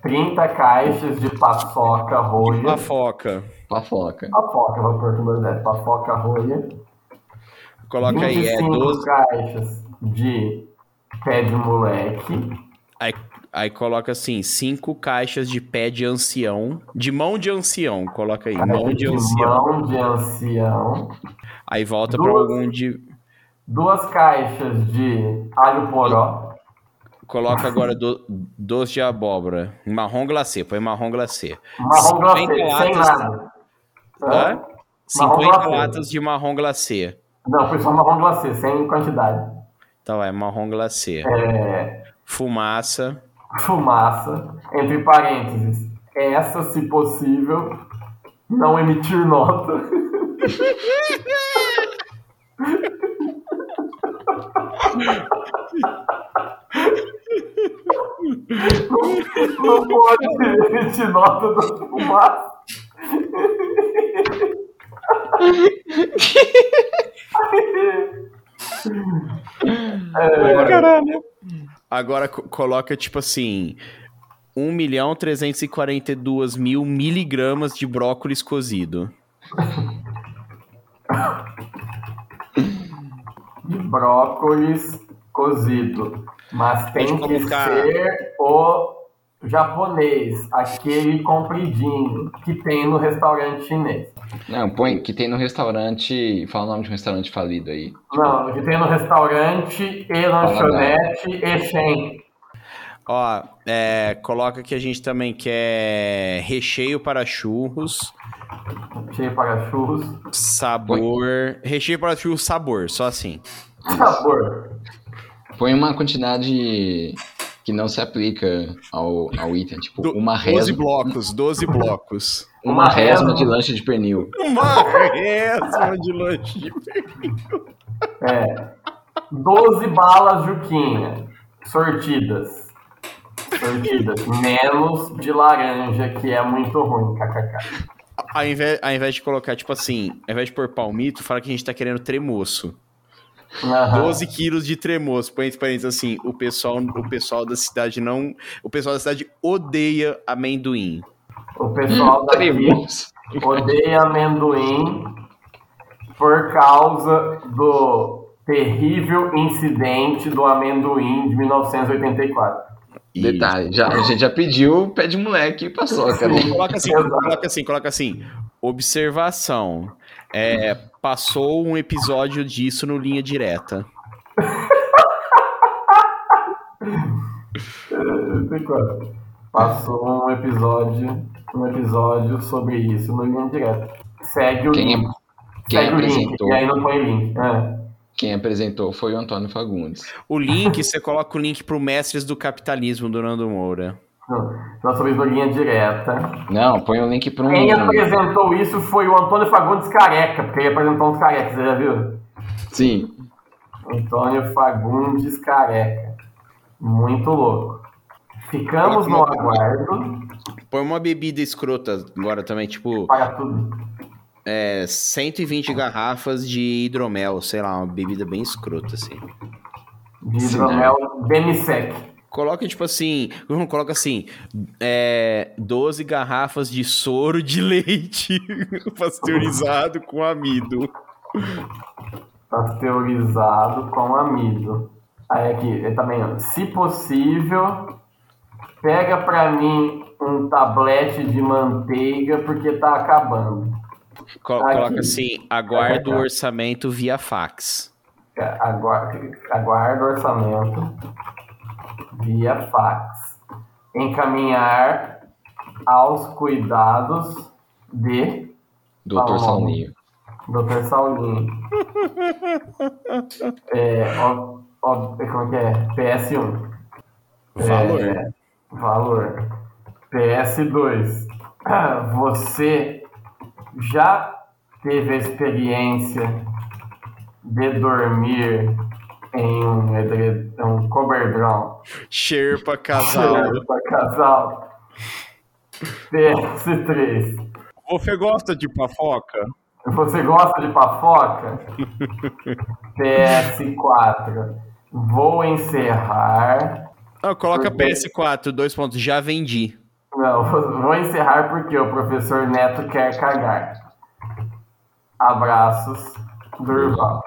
30 caixas de paçoca rolha. Pafoca. Pafoca. Paçoca, vou pôr com dois F. Paçoca rolha. Coloca aí, é 25 12. caixas de pé de moleque. Aí, aí coloca assim, 5 caixas de pé de ancião. De mão de ancião, coloca aí, mão de ancião. mão de ancião. Aí volta pra Duas. algum de. Duas caixas de alho poró. Coloca agora do, doce de abóbora. Marrom glacê, põe marrom glacê. Marrom glacê, 50 sem nada. Hã? Marrom 50 glacê. latas de marrom glacê. Não, foi só marrom glacê, sem quantidade. Então é marrom glacê. É, Fumaça. fumaça, entre parênteses. Essa, se possível, não emitir nota. Não pode emitir nota da fumaça. Agora co- coloca tipo assim. 1 milhão 342 mil miligramas de brócolis cozido. De brócolis cozido. Mas tem que colocar- ser o japonês, aquele compridinho que tem no restaurante chinês. Não, põe que tem no restaurante. Fala o nome de um restaurante falido aí. Não, que tem no restaurante e lanchonete e Shen. Ó, é, coloca que a gente também quer recheio para churros, Cheio para churros. sabor. Recheio para churros, sabor, só assim. Sabor. Põe uma quantidade que não se aplica ao, ao item. Tipo, Do- uma 12 resma, blocos, 12 blocos. uma uma resma resma. de lanche de pernil. Uma resma de lanche. É. 12 balas Juquinha. Sortidas. Sortidas. Menos de laranja, que é muito ruim. KKK. Ao invés, ao invés de colocar, tipo assim, ao invés de pôr palmito, fala que a gente tá querendo tremoço. Aham. 12 quilos de tremoço. Põe entre parênteses assim, o pessoal, o pessoal da cidade não. O pessoal da cidade odeia amendoim. O pessoal daqui Tremoço. odeia amendoim por causa do terrível incidente do amendoim de 1984. Detalhe, já, a gente já pediu pé de moleque e paçoca, né? Coloca assim, coloca assim, coloca assim. Observação. É, passou um episódio disso no Linha Direta. 84. Passou um episódio, um episódio sobre isso no Linha Direta. Segue o Quem, link. quem Segue o link. apresentou, E aí não põe link. É. quem apresentou foi o Antônio Fagundes. O link, você coloca o link pro Mestres do Capitalismo do Nando Moura. Não, Nós sobre isso no Linha Direta. Não, põe o link para um. Quem apresentou isso foi o Antônio Fagundes Careca, porque ele apresentou uns carecas, você já viu? Sim, Antônio Fagundes Careca. Muito louco. Ficamos no aguardo Põe uma bebida escrota agora também, tipo, para tudo. É, 120 garrafas de hidromel, sei lá, uma bebida bem escrota, assim. De hidromel demisec. Coloca, tipo assim, coloca assim, é, 12 garrafas de soro de leite pasteurizado com amido. Pasteurizado com amido. Aí aqui, é também, se possível, pega pra mim um tablete de manteiga porque tá acabando. Co- Aqui. Coloca assim, aguardo o orçamento via fax. Aguardo, aguardo orçamento via fax. Encaminhar aos cuidados de Doutor Salninho. Dr. Saulinho. É, ó, ó, como é que é? PS1. Valor. É, valor. PS2. Ah, Você já teve a experiência de dormir em um, edre- um coberdrão Sherpa casal. para casal? PS3. Você gosta de pafoca? Você gosta de pafoca? PS4. Vou encerrar. Ah, coloca Por quê? PS4, dois pontos, já vendi. Não, vou encerrar porque o professor Neto quer cagar. Abraços, Durval.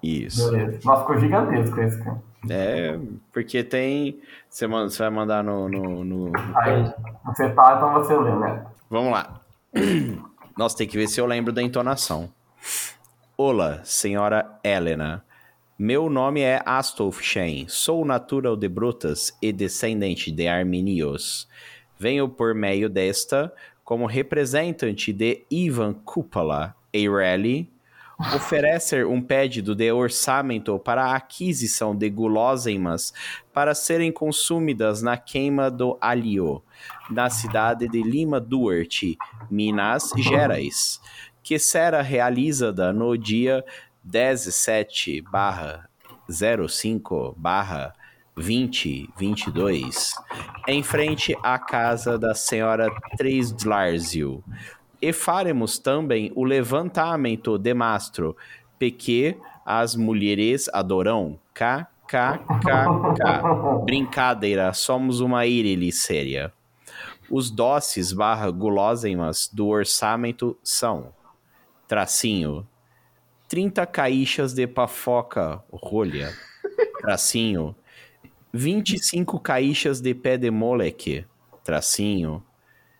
Isso. Beleza. Nossa, ficou gigantesco esse, cara. É, porque tem. Você, manda, você vai mandar no. no, no- Aí, você tá, então você lê, né? Vamos lá. Nossa, tem que ver se eu lembro da entonação. Olá, senhora Helena. Meu nome é Astolf Shen. Sou natural de Brutas e descendente de Arminios. Venho por meio desta como representante de Ivan Kupala Eireli oferecer um pedido de orçamento para a aquisição de guloseimas para serem consumidas na queima do alho, na cidade de Lima Duarte, Minas Gerais, que será realizada no dia 17 barra 05 barra 2022, em frente à casa da senhora Tresdlarzio. E faremos também o levantamento de mastro, porque as mulheres adoram. KKKK. Brincadeira, somos uma ilha séria. Os doces barra guloseimas do orçamento são tracinho 30 caixas de pafoca rolha tracinho 25 caixas de pé de moleque tracinho.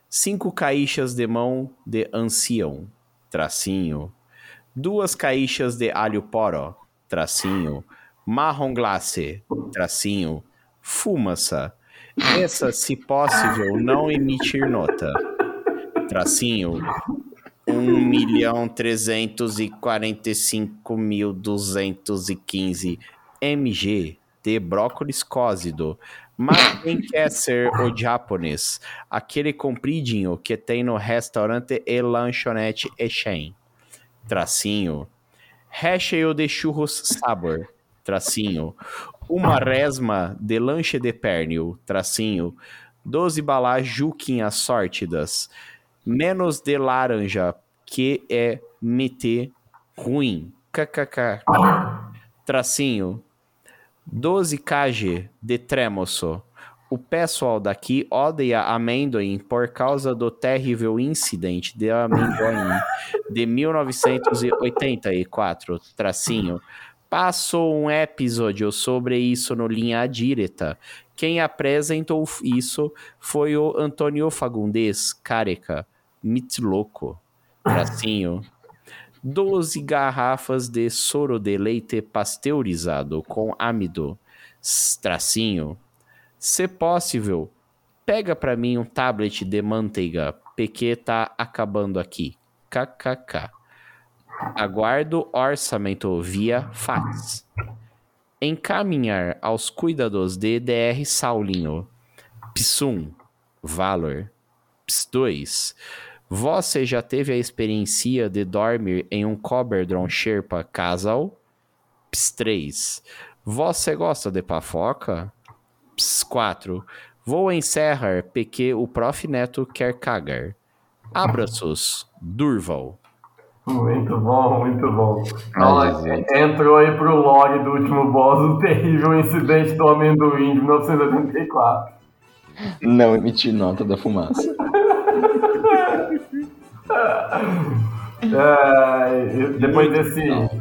5 caixas de mão de ancião tracinho. Duas caixas de alho poró tracinho. Marrom glace tracinho. Fumaça. Essa, se possível, não emitir nota. Tracinho. 1 milhão 345 mil 215 mg de brócolis cózido. Mas quem quer ser o japonês? Aquele compridinho que tem no restaurante e lanchonete Echen. Tracinho. Recheio de churros sabor. Tracinho. Uma resma de lanche de pernil. Tracinho. 12 balas juquinhas sórtidas. Menos de laranja, que é meter ruim. KKK. Tracinho. 12 kg de tremoço. O pessoal daqui odeia amendoim por causa do terrível incidente de amendoim de 1984, tracinho. Passou um episódio sobre isso no Linha Direta. Quem apresentou isso foi o Antônio Fagundes, careca, mitloco, tracinho. 12 garrafas de soro de leite pasteurizado com amido, tracinho. Se possível, pega pra mim um tablet de manteiga, porque tá acabando aqui. KKK. Aguardo orçamento via fax. Encaminhar aos cuidados de DR Saulinho. PSUM. Valor. PS2. Você já teve a experiência de dormir em um coberdron Sherpa casal? PS3. Você gosta de pafoca? PS4. Vou encerrar porque o prof Neto quer cagar. Abraços. Durval. Muito bom, muito bom. Entrou aí pro lore do último boss o terrível incidente do amendoim de 1984. Não emitir nota da fumaça. É, depois Muito desse,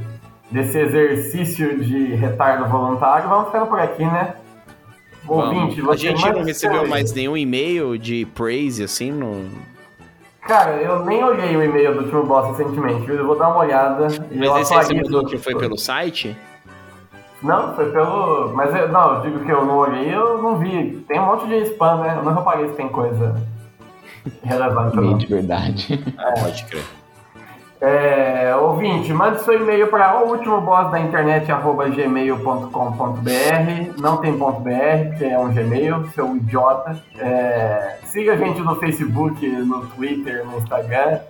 desse exercício de retardo voluntário, vamos ficando por aqui, né? Ouvinte, Vamos. A você gente não recebeu mais nenhum e-mail de praise, assim, no... Cara, eu nem olhei o e-mail do último boss recentemente? Eu vou dar uma olhada. Mas esse você mandou que foi pelo site? Não, foi pelo. Mas eu, não, eu digo que eu não olhei, eu não vi. Tem um monte de spam, né? Eu não reparei se tem coisa relevante Meio de verdade. Pode crer. É, ouvinte, mande seu e-mail para o último boss da internet, arroba gmail.com.br. Não tem ponto .br, porque é um Gmail, seu idiota. É, siga a gente no Facebook, no Twitter, no Instagram.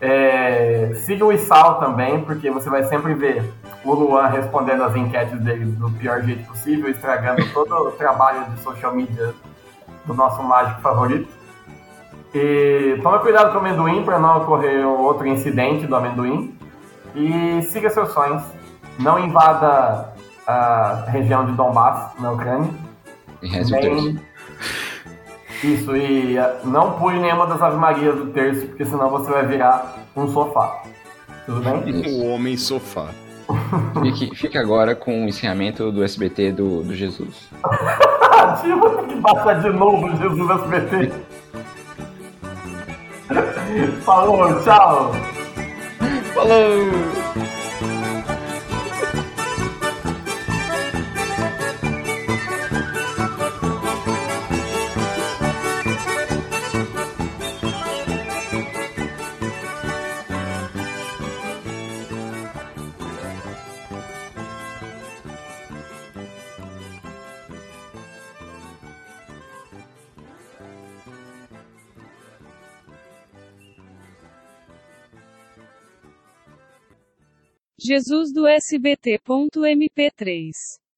É, siga o Isal também, porque você vai sempre ver o Luan respondendo as enquetes dele do pior jeito possível, estragando todo o trabalho de social media do nosso mágico favorito. E tome cuidado com o amendoim para não ocorrer outro incidente do amendoim. E siga seus sonhos. Não invada a região de Donbass, na Ucrânia. E reza o terço. Nem... Isso, e ah, não pule nenhuma das Ave Marias do terço, porque senão você vai virar um sofá. Tudo bem? Isso. O homem sofá. Fique, fique agora com o encerramento do SBT do, do Jesus. Vou ter que baixar de novo o Jesus SBT. Falou, tchau! Jesus do SBT.mp3